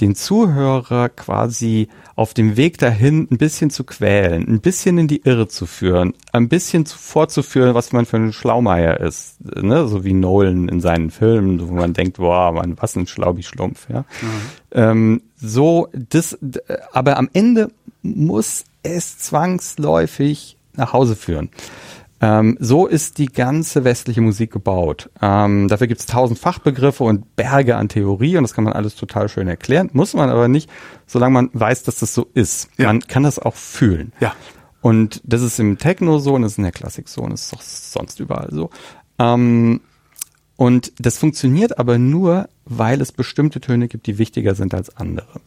den Zuhörer quasi auf dem Weg dahin ein bisschen zu quälen, ein bisschen in die Irre zu führen, ein bisschen zu, vorzuführen, was man für ein Schlaumeier ist, ne? so wie Nolan in seinen Filmen, wo man denkt, boah, man, was ein Schlaubi-Schlumpf, ja. Mhm. Ähm, so, das, aber am Ende muss es zwangsläufig nach Hause führen. Ähm, so ist die ganze westliche Musik gebaut. Ähm, dafür gibt es tausend Fachbegriffe und Berge an Theorie und das kann man alles total schön erklären. Muss man aber nicht, solange man weiß, dass das so ist. Ja. Man kann das auch fühlen.
Ja.
Und das ist im Techno so und das ist in der Klassik so und das ist auch sonst überall so. Ähm, und das funktioniert aber nur, weil es bestimmte Töne gibt, die wichtiger sind als andere.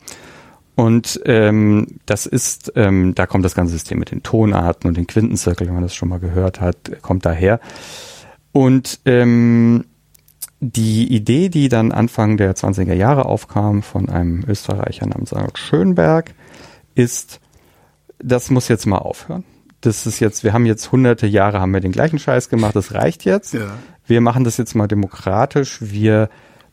Und ähm, das ist, ähm, da kommt das ganze System mit den Tonarten und den Quintenzirkel, wenn man das schon mal gehört hat, kommt daher. Und ähm, die Idee, die dann Anfang der 20er Jahre aufkam von einem Österreicher namens Arnold Schönberg, ist, das muss jetzt mal aufhören. Das ist jetzt, wir haben jetzt hunderte Jahre, haben wir den gleichen Scheiß gemacht, das reicht jetzt. Ja. Wir machen das jetzt mal demokratisch. Wir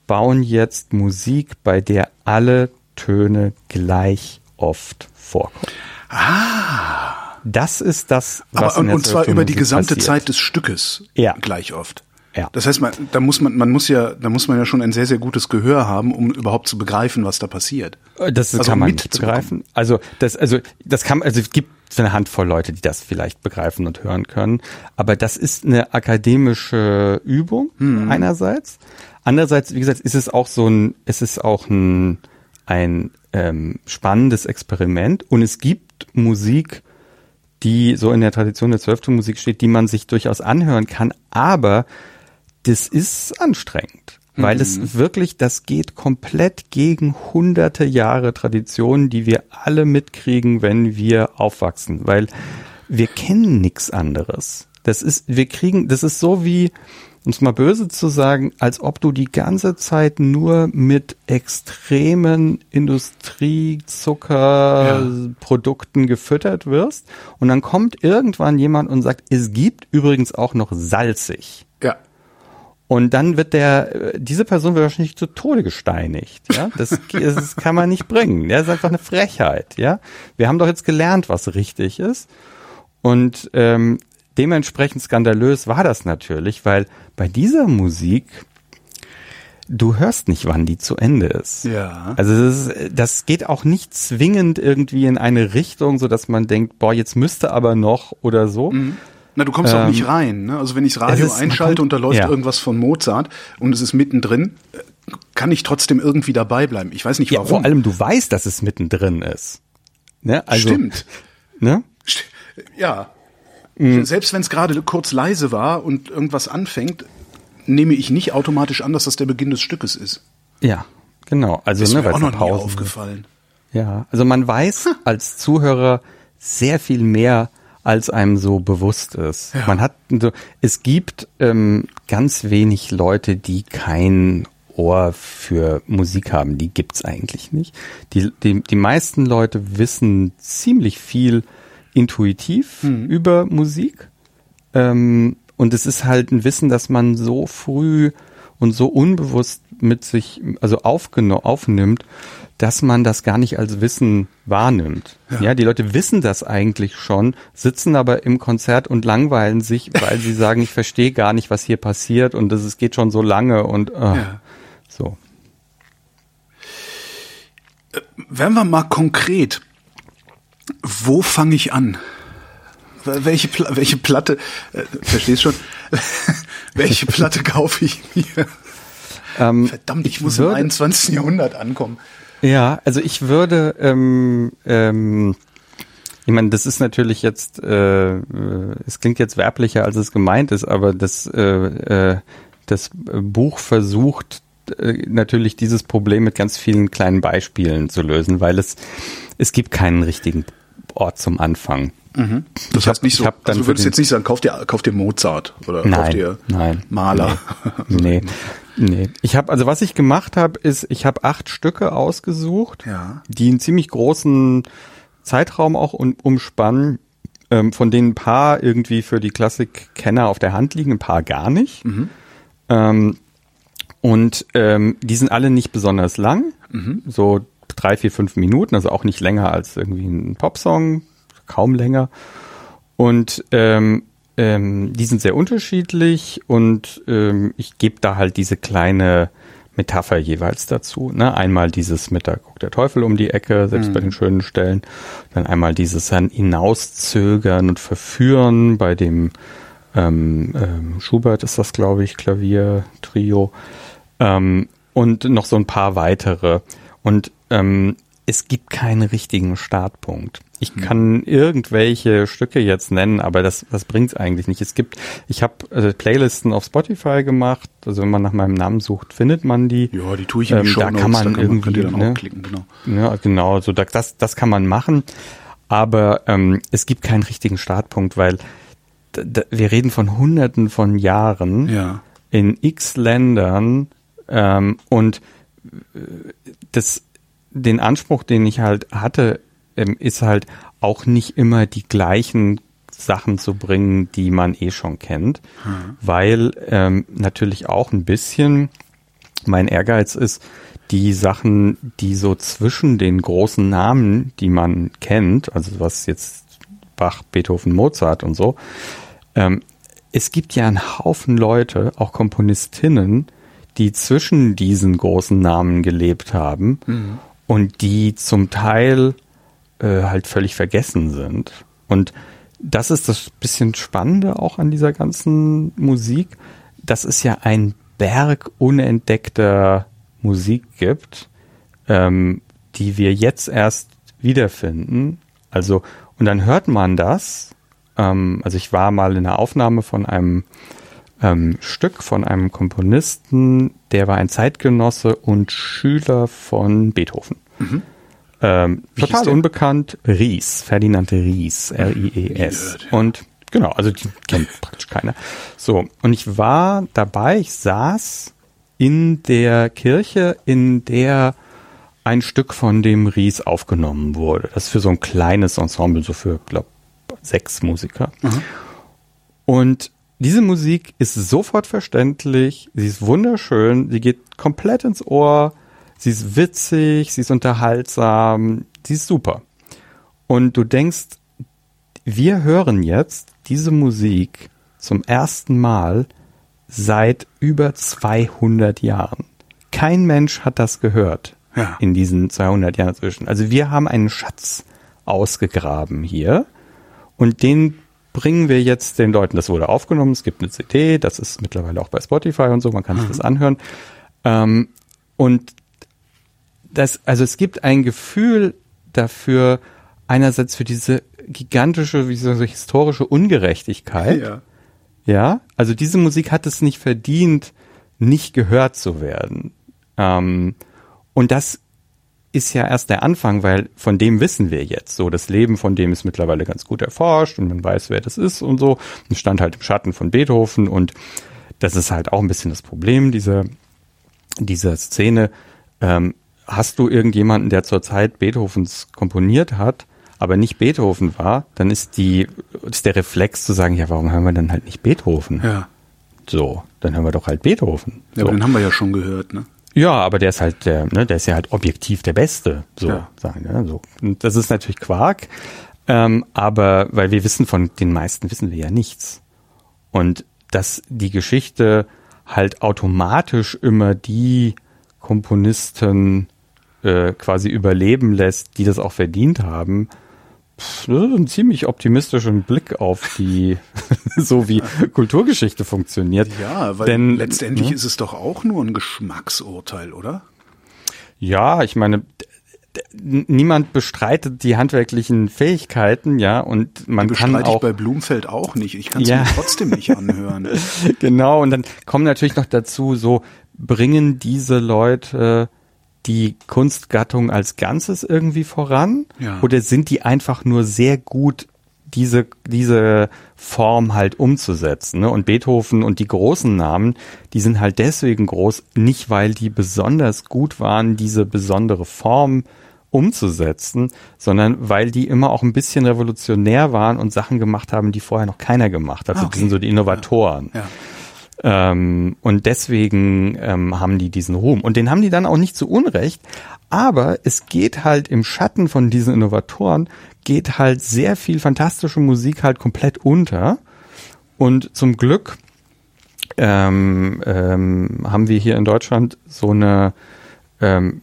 bauen jetzt Musik, bei der alle Töne gleich oft vorkommen.
Ah.
Das ist das, was
Aber, und, und zwar über die gesamte passiert. Zeit des Stückes
ja.
gleich oft.
Ja.
Das heißt, man, da muss man, man muss ja, da muss man ja schon ein sehr, sehr gutes Gehör haben, um überhaupt zu begreifen, was da passiert.
Das also kann man nicht begreifen. Also das, also das kann, also es gibt eine Handvoll Leute, die das vielleicht begreifen und hören können. Aber das ist eine akademische Übung hm. einerseits. Andererseits, wie gesagt, ist es auch so ein, ist es auch ein ein ähm, spannendes Experiment und es gibt Musik, die so in der Tradition der zwölften Musik steht, die man sich durchaus anhören kann, aber das ist anstrengend, weil mhm. es wirklich, das geht komplett gegen hunderte Jahre Tradition, die wir alle mitkriegen, wenn wir aufwachsen, weil wir kennen nichts anderes. Das ist, wir kriegen, das ist so wie, um es mal böse zu sagen, als ob du die ganze Zeit nur mit extremen Industriezuckerprodukten ja. gefüttert wirst und dann kommt irgendwann jemand und sagt, es gibt übrigens auch noch salzig.
Ja.
Und dann wird der, diese Person wird wahrscheinlich zu Tode gesteinigt. Ja, das, das kann man nicht bringen. Ja, das ist einfach eine Frechheit. Ja, wir haben doch jetzt gelernt, was richtig ist. Und ähm, dementsprechend skandalös war das natürlich, weil bei dieser Musik, du hörst nicht, wann die zu Ende ist.
Ja.
Also das, ist, das geht auch nicht zwingend irgendwie in eine Richtung, so dass man denkt, boah, jetzt müsste aber noch oder so. Mhm.
Na, du kommst ähm, auch nicht rein. Ne? Also wenn ich das Radio ist, einschalte kommt, und da läuft ja. irgendwas von Mozart und es ist mittendrin, kann ich trotzdem irgendwie dabei bleiben. Ich weiß nicht warum. Ja,
vor allem du weißt, dass es mittendrin ist. Ne?
Also, Stimmt.
Ne?
Ja. Mhm. Selbst wenn es gerade kurz leise war und irgendwas anfängt, nehme ich nicht automatisch an, dass das der Beginn des Stückes ist.
Ja, genau. Also
ist
ne,
mir auch noch nie aufgefallen.
Ja, also man weiß hm. als Zuhörer sehr viel mehr, als einem so bewusst ist. Ja. Man hat so, es gibt ähm, ganz wenig Leute, die kein Ohr für Musik haben. Die gibt's eigentlich nicht. Die, die, die meisten Leute wissen ziemlich viel intuitiv mhm. über Musik. Ähm, und es ist halt ein Wissen, dass man so früh und so unbewusst mit sich, also aufnimmt, dass man das gar nicht als Wissen wahrnimmt. Ja. ja. die Leute wissen das eigentlich schon, sitzen aber im Konzert und langweilen sich, weil sie sagen, ich verstehe gar nicht, was hier passiert und es geht schon so lange und äh, ja. so.
Äh, werden wir mal konkret. Wo fange ich an? welche, welche Platte, äh, verstehst schon, welche Platte kaufe ich mir? Ähm, Verdammt, ich, ich muss würde, im 21. Jahrhundert ankommen.
Ja, also ich würde, ähm, ähm, ich meine, das ist natürlich jetzt, äh, äh, es klingt jetzt werblicher, als es gemeint ist, aber das, äh, äh, das Buch versucht äh, natürlich dieses Problem mit ganz vielen kleinen Beispielen zu lösen, weil es, es gibt keinen richtigen Ort zum Anfang.
Mhm. Das heißt nicht so, also du würdest jetzt nicht sagen, kauf dir, kauf dir Mozart oder
nein,
kauf dir
nein,
Maler.
Nee, nee. nee. Ich habe, also was ich gemacht habe, ist, ich habe acht Stücke ausgesucht,
ja.
die einen ziemlich großen Zeitraum auch um, umspannen, ähm, von denen ein paar irgendwie für die Klassikkenner auf der Hand liegen, ein paar gar nicht. Mhm. Ähm, und ähm, die sind alle nicht besonders lang, mhm. so drei, vier, fünf Minuten, also auch nicht länger als irgendwie ein Popsong, kaum länger. Und ähm, ähm, die sind sehr unterschiedlich und ähm, ich gebe da halt diese kleine Metapher jeweils dazu. Ne? Einmal dieses mit, da guckt der Teufel um die Ecke, selbst mhm. bei den schönen Stellen. Dann einmal dieses dann hinauszögern und verführen bei dem ähm, ähm, Schubert ist das, glaube ich, Klavier-Trio. Ähm, und noch so ein paar weitere. Und ähm, es gibt keinen richtigen Startpunkt. Ich hm. kann irgendwelche Stücke jetzt nennen, aber das, das bringt's eigentlich nicht. Es gibt, ich habe äh, Playlisten auf Spotify gemacht, also wenn man nach meinem Namen sucht, findet man die.
Ja, die tue ich in ähm,
Da kann man da kann irgendwie, man, ne, klicken, genau. Ja, genau, so das, das kann man machen. Aber ähm, es gibt keinen richtigen Startpunkt, weil wir reden von Hunderten von Jahren
ja.
in X Ländern ähm, und äh, das den Anspruch, den ich halt hatte, ähm, ist halt auch nicht immer die gleichen Sachen zu bringen, die man eh schon kennt, mhm. weil ähm, natürlich auch ein bisschen mein Ehrgeiz ist, die Sachen, die so zwischen den großen Namen, die man kennt, also was jetzt Bach, Beethoven, Mozart und so, ähm, es gibt ja einen Haufen Leute, auch Komponistinnen, die zwischen diesen großen Namen gelebt haben. Mhm und die zum Teil äh, halt völlig vergessen sind. Und das ist das bisschen Spannende auch an dieser ganzen Musik, dass es ja ein Berg unentdeckter Musik gibt, ähm, die wir jetzt erst wiederfinden. Also, und dann hört man das. Ähm, also ich war mal in einer Aufnahme von einem ähm, Stück von einem Komponisten, der war ein Zeitgenosse und Schüler von Beethoven. Mhm. Ähm, total unbekannt, Ries, Ferdinand Ries, R-I-E-S. Und genau, also die kennt praktisch keiner. So, und ich war dabei, ich saß in der Kirche, in der ein Stück von dem Ries aufgenommen wurde. Das ist für so ein kleines Ensemble, so für, glaub, sechs Musiker. Mhm. Und diese Musik ist sofort verständlich, sie ist wunderschön, sie geht komplett ins Ohr, sie ist witzig, sie ist unterhaltsam, sie ist super. Und du denkst, wir hören jetzt diese Musik zum ersten Mal seit über 200 Jahren. kein Mensch hat das gehört ja. in diesen 200 Jahren dazwischen. Also wir haben einen Schatz ausgegraben hier und den bringen wir jetzt den Leuten. Das wurde aufgenommen, es gibt eine CD, das ist mittlerweile auch bei Spotify und so, man kann mhm. sich das anhören. Ähm, und das, also es gibt ein Gefühl dafür, einerseits für diese gigantische, wie so historische Ungerechtigkeit. Ja. ja. Also diese Musik hat es nicht verdient, nicht gehört zu werden. Ähm, und das ist ja erst der Anfang, weil von dem wissen wir jetzt. So, das Leben von dem ist mittlerweile ganz gut erforscht und man weiß, wer das ist und so. Und stand halt im Schatten von Beethoven und das ist halt auch ein bisschen das Problem dieser, dieser Szene. Ähm, hast du irgendjemanden, der zur Zeit Beethovens komponiert hat, aber nicht Beethoven war, dann ist die, ist der Reflex zu sagen, ja, warum hören wir dann halt nicht Beethoven? Ja. So, dann hören wir doch halt Beethoven.
Ja,
so.
aber den haben wir ja schon gehört, ne?
Ja, aber der ist halt, der, ne, der ist ja halt objektiv der Beste, so ja. sagen. Ne, so. Und das ist natürlich Quark, ähm, aber weil wir wissen von den meisten wissen wir ja nichts. Und dass die Geschichte halt automatisch immer die Komponisten äh, quasi überleben lässt, die das auch verdient haben, das ist ein ziemlich optimistischen Blick auf die, so wie Kulturgeschichte funktioniert.
Ja, weil Denn, letztendlich ne? ist es doch auch nur ein Geschmacksurteil, oder?
Ja, ich meine, niemand bestreitet die handwerklichen Fähigkeiten, ja, und man kann auch.
ich bei Blumfeld auch nicht. Ich kann es ja. mir trotzdem nicht anhören.
genau, und dann kommen natürlich noch dazu, so bringen diese Leute die Kunstgattung als Ganzes irgendwie voran? Ja. Oder sind die einfach nur sehr gut, diese, diese Form halt umzusetzen? Ne? Und Beethoven und die großen Namen, die sind halt deswegen groß, nicht weil die besonders gut waren, diese besondere Form umzusetzen, sondern weil die immer auch ein bisschen revolutionär waren und Sachen gemacht haben, die vorher noch keiner gemacht hat. Also okay. die sind so die Innovatoren. Ja. Ja. Ähm, und deswegen ähm, haben die diesen Ruhm. Und den haben die dann auch nicht zu Unrecht. Aber es geht halt im Schatten von diesen Innovatoren, geht halt sehr viel fantastische Musik halt komplett unter. Und zum Glück ähm, ähm, haben wir hier in Deutschland so eine ähm,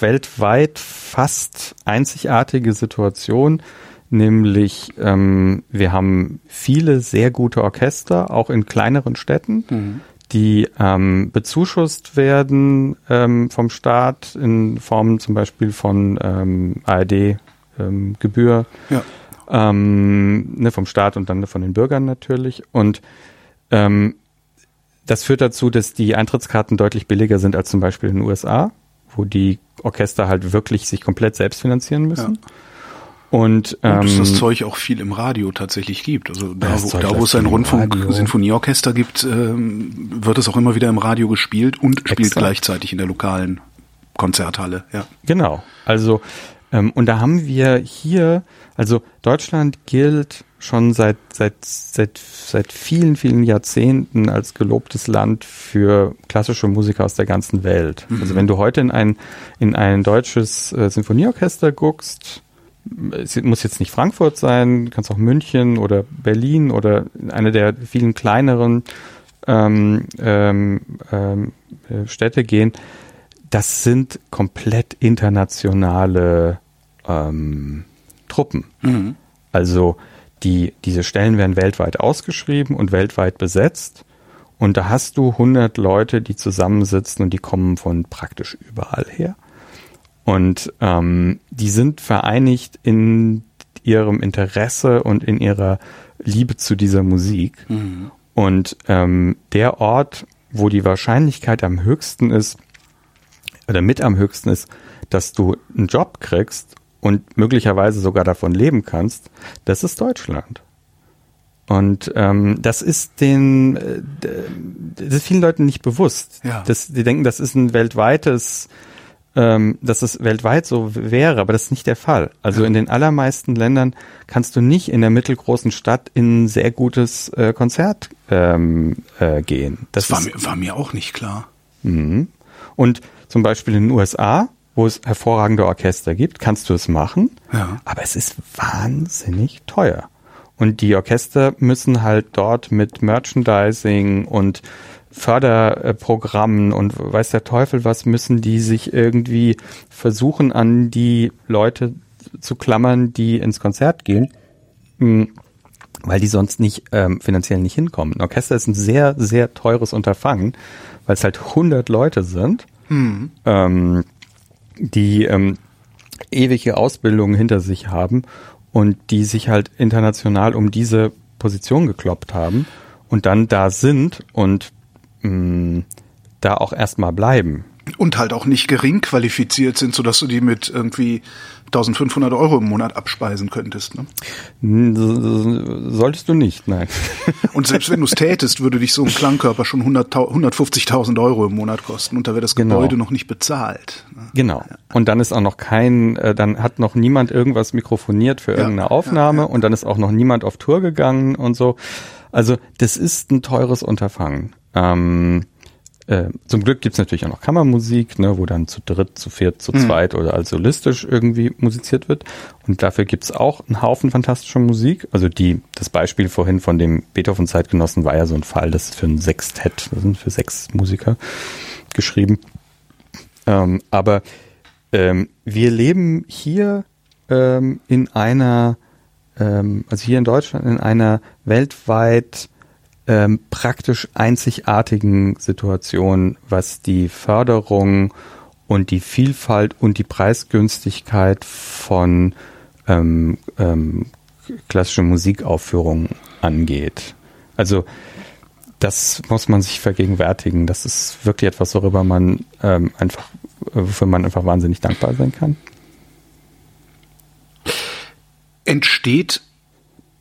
weltweit fast einzigartige Situation, nämlich ähm, wir haben viele sehr gute Orchester, auch in kleineren Städten, mhm. die ähm, bezuschusst werden ähm, vom Staat in Form zum Beispiel von ähm, ARD-Gebühr, ähm, ja. ähm, ne, vom Staat und dann von den Bürgern natürlich. Und ähm, das führt dazu, dass die Eintrittskarten deutlich billiger sind als zum Beispiel in den USA, wo die Orchester halt wirklich sich komplett selbst finanzieren müssen. Ja. Und,
ähm, und dass das Zeug auch viel im Radio tatsächlich gibt. Also da, wo, da, wo es ein Rundfunk-Sinfonieorchester gibt, ähm, wird es auch immer wieder im Radio gespielt und spielt Exakt. gleichzeitig in der lokalen Konzerthalle. Ja.
Genau. Also ähm, und da haben wir hier, also Deutschland gilt schon seit seit seit seit vielen vielen Jahrzehnten als gelobtes Land für klassische Musiker aus der ganzen Welt. Mhm. Also wenn du heute in ein in ein deutsches äh, Sinfonieorchester guckst, es muss jetzt nicht Frankfurt sein, kann es auch München oder Berlin oder eine der vielen kleineren ähm, ähm, ähm, äh, Städte gehen. Das sind komplett internationale ähm, Truppen. Mhm. Also die, diese Stellen werden weltweit ausgeschrieben und weltweit besetzt. Und da hast du 100 Leute, die zusammensitzen und die kommen von praktisch überall her. Und ähm, die sind vereinigt in ihrem Interesse und in ihrer Liebe zu dieser Musik. Mhm. Und ähm, der Ort, wo die Wahrscheinlichkeit am höchsten ist, oder mit am höchsten ist, dass du einen Job kriegst und möglicherweise sogar davon leben kannst, das ist Deutschland. Und ähm, das ist den, äh, das ist vielen Leuten nicht bewusst. Ja. Das, die denken, das ist ein weltweites ähm, dass es weltweit so wäre, aber das ist nicht der Fall. Also in den allermeisten Ländern kannst du nicht in der mittelgroßen Stadt in ein sehr gutes äh, Konzert ähm, äh, gehen.
Das, das war, mir, war mir auch nicht klar.
Mhm. Und zum Beispiel in den USA, wo es hervorragende Orchester gibt, kannst du es machen, ja. aber es ist wahnsinnig teuer. Und die Orchester müssen halt dort mit Merchandising und Förderprogrammen und weiß der Teufel was müssen die sich irgendwie versuchen an die Leute zu klammern, die ins Konzert gehen, hm, weil die sonst nicht ähm, finanziell nicht hinkommen. Ein Orchester ist ein sehr, sehr teures Unterfangen, weil es halt 100 Leute sind, hm. ähm, die ähm, ewige Ausbildungen hinter sich haben und die sich halt international um diese Position gekloppt haben und dann da sind und mh, da auch erstmal bleiben.
Und halt auch nicht gering qualifiziert sind, sodass du die mit irgendwie 1500 Euro im Monat abspeisen könntest. Ne?
Solltest du nicht, nein.
Und selbst wenn du es tätest, würde dich so ein Klangkörper schon 150.000 Euro im Monat kosten und da wäre das genau. Gebäude genau. noch nicht bezahlt.
Ne? Genau. Und dann ist auch noch kein, äh, dann hat noch niemand irgendwas mikrofoniert für irgendeine ja, Aufnahme ja, ja. und dann ist auch noch niemand auf Tour gegangen und so. Also das ist ein teures Unterfangen. Ähm, äh, zum Glück gibt's natürlich auch noch Kammermusik, ne, wo dann zu dritt, zu viert, zu mhm. zweit oder als solistisch irgendwie musiziert wird. Und dafür gibt's auch einen Haufen fantastischer Musik. Also die, das Beispiel vorhin von dem Beethoven-Zeitgenossen war ja so ein Fall, das ist für ein Sextett, das sind für sechs Musiker geschrieben. Ähm, aber ähm, wir leben hier ähm, in einer, ähm, also hier in Deutschland in einer weltweit ähm, praktisch einzigartigen Situation, was die Förderung und die Vielfalt und die Preisgünstigkeit von ähm, ähm, klassischen Musikaufführungen angeht. Also das muss man sich vergegenwärtigen. Das ist wirklich etwas, worüber man ähm, einfach, wofür man einfach wahnsinnig dankbar sein kann.
Entsteht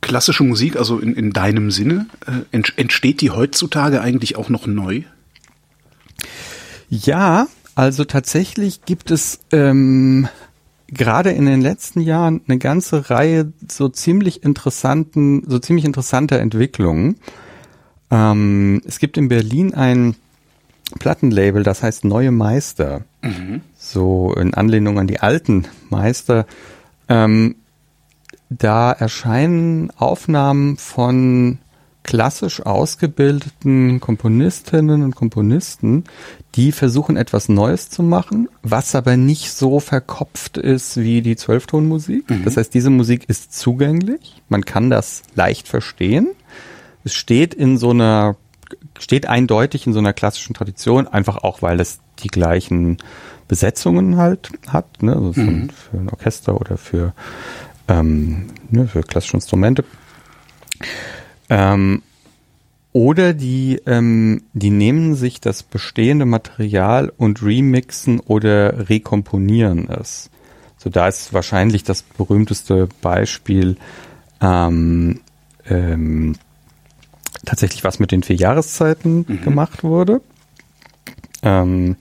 klassische Musik, also in, in deinem Sinne, äh, entsteht die heutzutage eigentlich auch noch neu?
Ja, also tatsächlich gibt es ähm, gerade in den letzten Jahren eine ganze Reihe so ziemlich interessanten, so ziemlich interessanter Entwicklungen. Ähm, es gibt in Berlin ein Plattenlabel, das heißt Neue Meister. Mhm. So in Anlehnung an die alten Meister. Ähm, da erscheinen Aufnahmen von klassisch ausgebildeten Komponistinnen und Komponisten, die versuchen etwas Neues zu machen, was aber nicht so verkopft ist wie die Zwölftonmusik. Mhm. Das heißt, diese Musik ist zugänglich, man kann das leicht verstehen. Es steht in so einer, steht eindeutig in so einer klassischen Tradition, einfach auch, weil es die gleichen Besetzungen halt hat, ne? also mhm. für ein Orchester oder für ähm, ne, für klassische Instrumente. Ähm, oder die, ähm, die nehmen sich das bestehende Material und remixen oder rekomponieren es. So da ist wahrscheinlich das berühmteste Beispiel ähm, ähm, tatsächlich was mit den vier Jahreszeiten mhm. gemacht wurde. Ähm,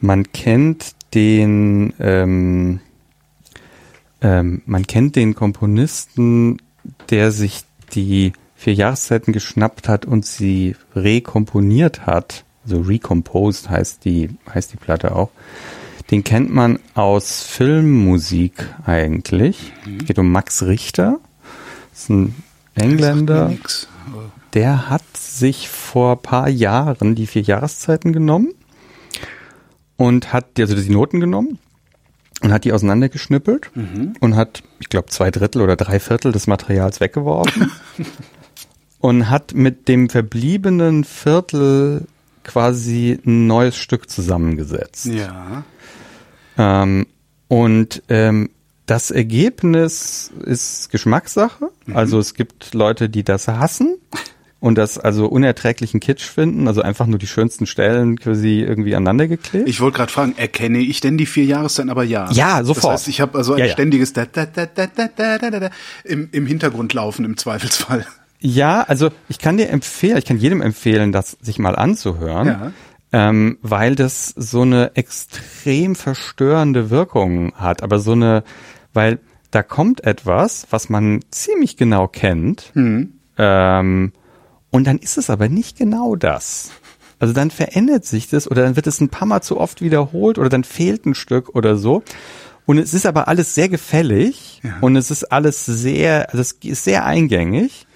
man kennt den ähm, man kennt den Komponisten, der sich die vier Jahreszeiten geschnappt hat und sie rekomponiert hat. Also recomposed heißt die, heißt die Platte auch. Den kennt man aus Filmmusik eigentlich. Mhm. Geht um Max Richter. Das ist ein Engländer. Der hat sich vor paar Jahren die vier Jahreszeiten genommen und hat also die Noten genommen und hat die auseinandergeschnippelt mhm. und hat, ich glaube, zwei Drittel oder drei Viertel des Materials weggeworfen und hat mit dem verbliebenen Viertel quasi ein neues Stück zusammengesetzt.
Ja.
Ähm, und ähm, das Ergebnis ist Geschmackssache. Mhm. Also es gibt Leute, die das hassen und das also unerträglichen Kitsch finden, also einfach nur die schönsten Stellen quasi irgendwie aneinander geklebt.
Ich wollte gerade fragen, erkenne ich denn die vier Jahreszeiten? Aber ja.
Ja, sofort. Das
heißt, ich habe also ein ja, ja. ständiges da, da, da, da, da, da, da, da, im, im Hintergrund laufen im Zweifelsfall.
Ja, also ich kann dir empfehlen, ich kann jedem empfehlen, das sich mal anzuhören. Ja. Ähm, weil das so eine extrem verstörende Wirkung hat, aber so eine, weil da kommt etwas, was man ziemlich genau kennt, hm. ähm, und dann ist es aber nicht genau das. Also dann verändert sich das oder dann wird es ein paar Mal zu oft wiederholt oder dann fehlt ein Stück oder so. Und es ist aber alles sehr gefällig ja. und es ist alles sehr, also es ist sehr eingängig.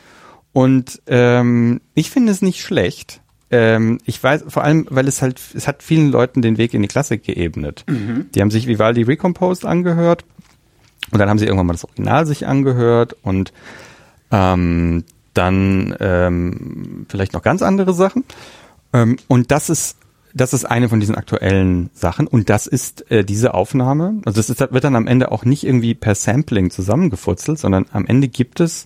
Und ähm, ich finde es nicht schlecht. ähm, ich weiß vor allem, weil es halt, es hat vielen Leuten den Weg in die Klassik geebnet. Mhm. Die haben sich Vivaldi Recomposed angehört und dann haben sie irgendwann mal das Original sich angehört und ähm, dann ähm, vielleicht noch ganz andere Sachen. Ähm, und das ist das ist eine von diesen aktuellen Sachen und das ist äh, diese Aufnahme. Also das ist, wird dann am Ende auch nicht irgendwie per Sampling zusammengefutzelt, sondern am Ende gibt es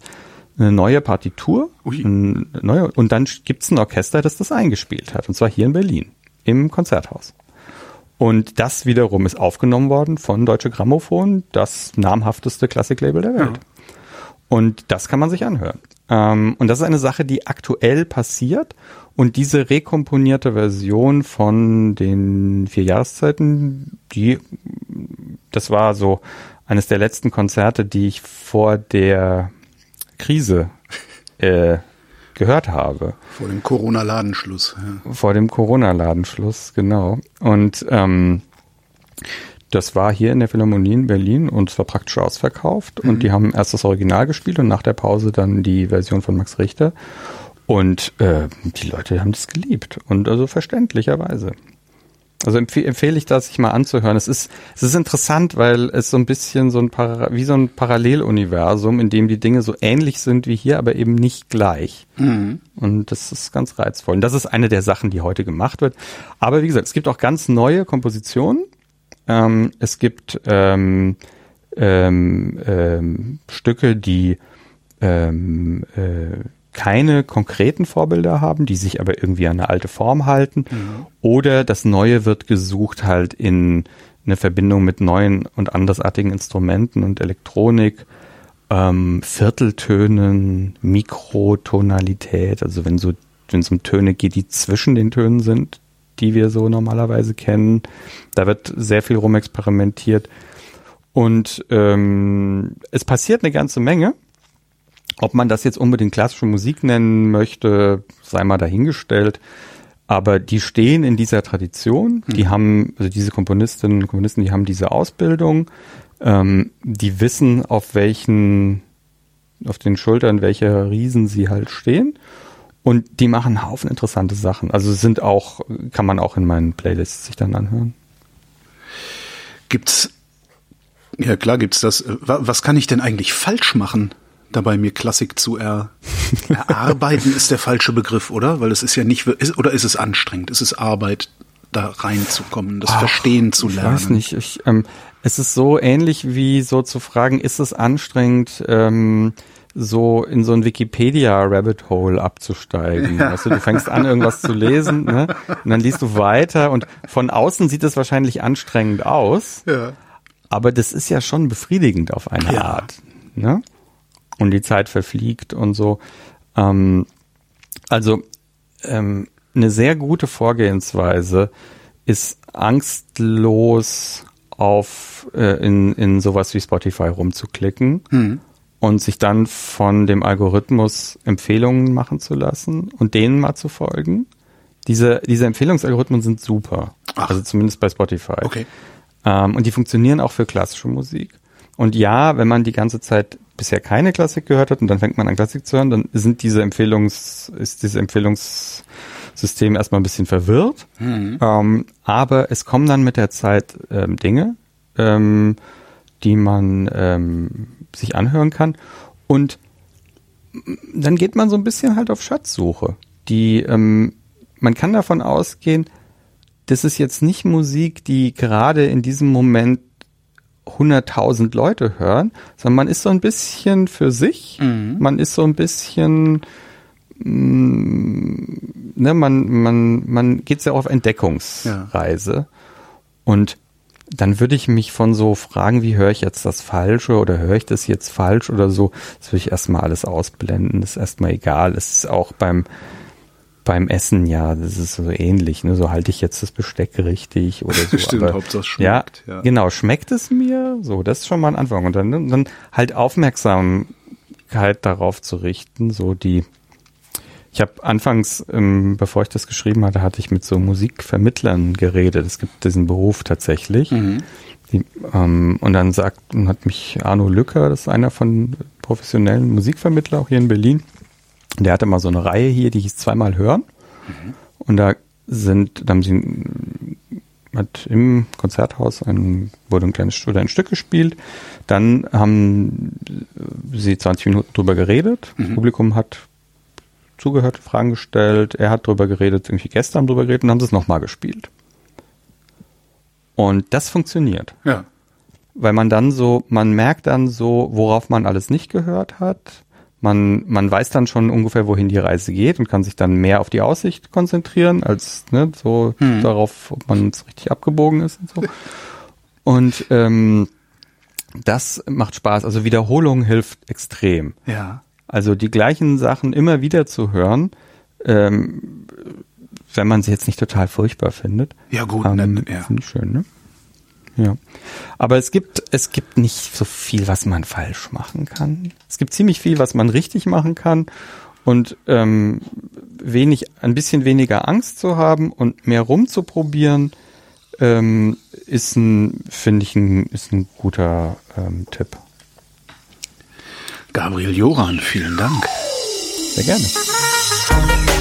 eine neue Partitur ein neue, und dann gibt es ein Orchester, das das eingespielt hat und zwar hier in Berlin im Konzerthaus. Und das wiederum ist aufgenommen worden von Deutsche Grammophon, das namhafteste Klassiklabel der Welt. Ja. Und das kann man sich anhören. Ähm, und das ist eine Sache, die aktuell passiert. Und diese rekomponierte Version von den vier Jahreszeiten, die, das war so eines der letzten Konzerte, die ich vor der Krise äh, gehört habe.
Vor dem Corona-Ladenschluss.
Ja. Vor dem Corona-Ladenschluss, genau. Und ähm, das war hier in der Philharmonie in Berlin und es war praktisch ausverkauft. Mhm. Und die haben erst das Original gespielt und nach der Pause dann die Version von Max Richter. Und äh, die Leute haben das geliebt. Und also verständlicherweise. Also empfehle empfehl ich das, sich mal anzuhören. Es ist, es ist interessant, weil es so ein bisschen so ein Para wie so ein Paralleluniversum, in dem die Dinge so ähnlich sind wie hier, aber eben nicht gleich. Mhm. Und das ist ganz reizvoll. Und das ist eine der Sachen, die heute gemacht wird. Aber wie gesagt, es gibt auch ganz neue Kompositionen ähm, es gibt ähm, ähm, ähm, Stücke, die ähm, äh, keine konkreten Vorbilder haben, die sich aber irgendwie an eine alte Form halten. Mhm. Oder das Neue wird gesucht halt in eine Verbindung mit neuen und andersartigen Instrumenten und Elektronik, ähm, Vierteltönen, Mikrotonalität, also wenn so wenn es um Töne geht, die zwischen den Tönen sind, die wir so normalerweise kennen. Da wird sehr viel rumexperimentiert. Und ähm, es passiert eine ganze Menge. Ob man das jetzt unbedingt klassische Musik nennen möchte, sei mal dahingestellt. Aber die stehen in dieser Tradition. Die mhm. haben, also diese Komponistinnen und Komponisten, die haben diese Ausbildung. Ähm, die wissen, auf welchen, auf den Schultern welcher Riesen sie halt stehen. Und die machen einen Haufen interessante Sachen. Also sind auch, kann man auch in meinen Playlists sich dann anhören.
Gibt's, ja klar gibt's das. Was kann ich denn eigentlich falsch machen? dabei mir Klassik zu er, erarbeiten ist der falsche Begriff, oder? Weil es ist ja nicht, ist, oder ist es anstrengend? Ist es Arbeit, da reinzukommen, das Ach, Verstehen zu lernen?
Ich weiß nicht. Ich, ähm, es ist so ähnlich wie so zu fragen, ist es anstrengend, ähm, so in so ein Wikipedia-Rabbit Hole abzusteigen. Ja. Weißt du, du fängst an, irgendwas zu lesen, ne? Und dann liest du weiter und von außen sieht es wahrscheinlich anstrengend aus. Ja. Aber das ist ja schon befriedigend auf eine ja. Art. Ne? Und die Zeit verfliegt und so. Ähm, also ähm, eine sehr gute Vorgehensweise ist angstlos auf äh, in, in sowas wie Spotify rumzuklicken. Hm und sich dann von dem Algorithmus Empfehlungen machen zu lassen und denen mal zu folgen. Diese, diese Empfehlungsalgorithmen sind super. Ach. Also zumindest bei Spotify.
Okay.
Ähm, und die funktionieren auch für klassische Musik. Und ja, wenn man die ganze Zeit bisher keine Klassik gehört hat und dann fängt man an Klassik zu hören, dann sind diese Empfehlungs, ist dieses Empfehlungssystem erstmal ein bisschen verwirrt. Mhm. Ähm, aber es kommen dann mit der Zeit ähm, Dinge, ähm, die man ähm, sich anhören kann. Und dann geht man so ein bisschen halt auf Schatzsuche. Die, ähm, man kann davon ausgehen, das ist jetzt nicht Musik, die gerade in diesem Moment 100.000 Leute hören, sondern man ist so ein bisschen für sich, mhm. man ist so ein bisschen, mh, mm, ne, man, man, man geht sehr auf Entdeckungsreise. Ja. Und dann würde ich mich von so Fragen, wie höre ich jetzt das Falsche oder höre ich das jetzt falsch oder so, das würde ich erstmal alles ausblenden, das ist erstmal egal. Es ist auch beim, beim Essen, ja, das ist so ähnlich, ne? So halte ich jetzt das Besteck richtig oder so.
Stimmt,
Aber,
Hauptsache
schmeckt. Ja, ja, genau, schmeckt es mir? So, das ist schon mal ein Anfang. Und dann, dann halt Aufmerksamkeit darauf zu richten, so die ich habe anfangs, ähm, bevor ich das geschrieben hatte, hatte ich mit so Musikvermittlern geredet. Es gibt diesen Beruf tatsächlich. Mhm. Die, ähm, und dann sagt, hat mich Arno Lücker, das ist einer von professionellen Musikvermittler auch hier in Berlin. Der hatte mal so eine Reihe hier, die hieß zweimal hören. Mhm. Und da sind, da haben sie hat im Konzerthaus ein, wurde ein kleines oder ein Stück gespielt. Dann haben sie 20 Minuten drüber geredet. Mhm. Das Publikum hat zugehört, Fragen gestellt. Er hat drüber geredet, irgendwie Gäste haben drüber geredet und haben sie es nochmal gespielt. Und das funktioniert.
Ja.
Weil man dann so, man merkt dann so, worauf man alles nicht gehört hat. Man, man weiß dann schon ungefähr, wohin die Reise geht und kann sich dann mehr auf die Aussicht konzentrieren, als ne, so hm. darauf, ob man richtig abgebogen ist und so. Und ähm, das macht Spaß. Also Wiederholung hilft extrem.
Ja.
Also die gleichen Sachen immer wieder zu hören, ähm, wenn man sie jetzt nicht total furchtbar findet.
Ja gut, ähm,
ja. finde ich schön, ne? Ja. Aber es gibt, es gibt nicht so viel, was man falsch machen kann. Es gibt ziemlich viel, was man richtig machen kann. Und ähm, wenig, ein bisschen weniger Angst zu haben und mehr rumzuprobieren, ähm, ist ein, finde ich, ein, ist ein guter ähm, Tipp.
Gabriel Joran, vielen Dank.
Sehr gerne.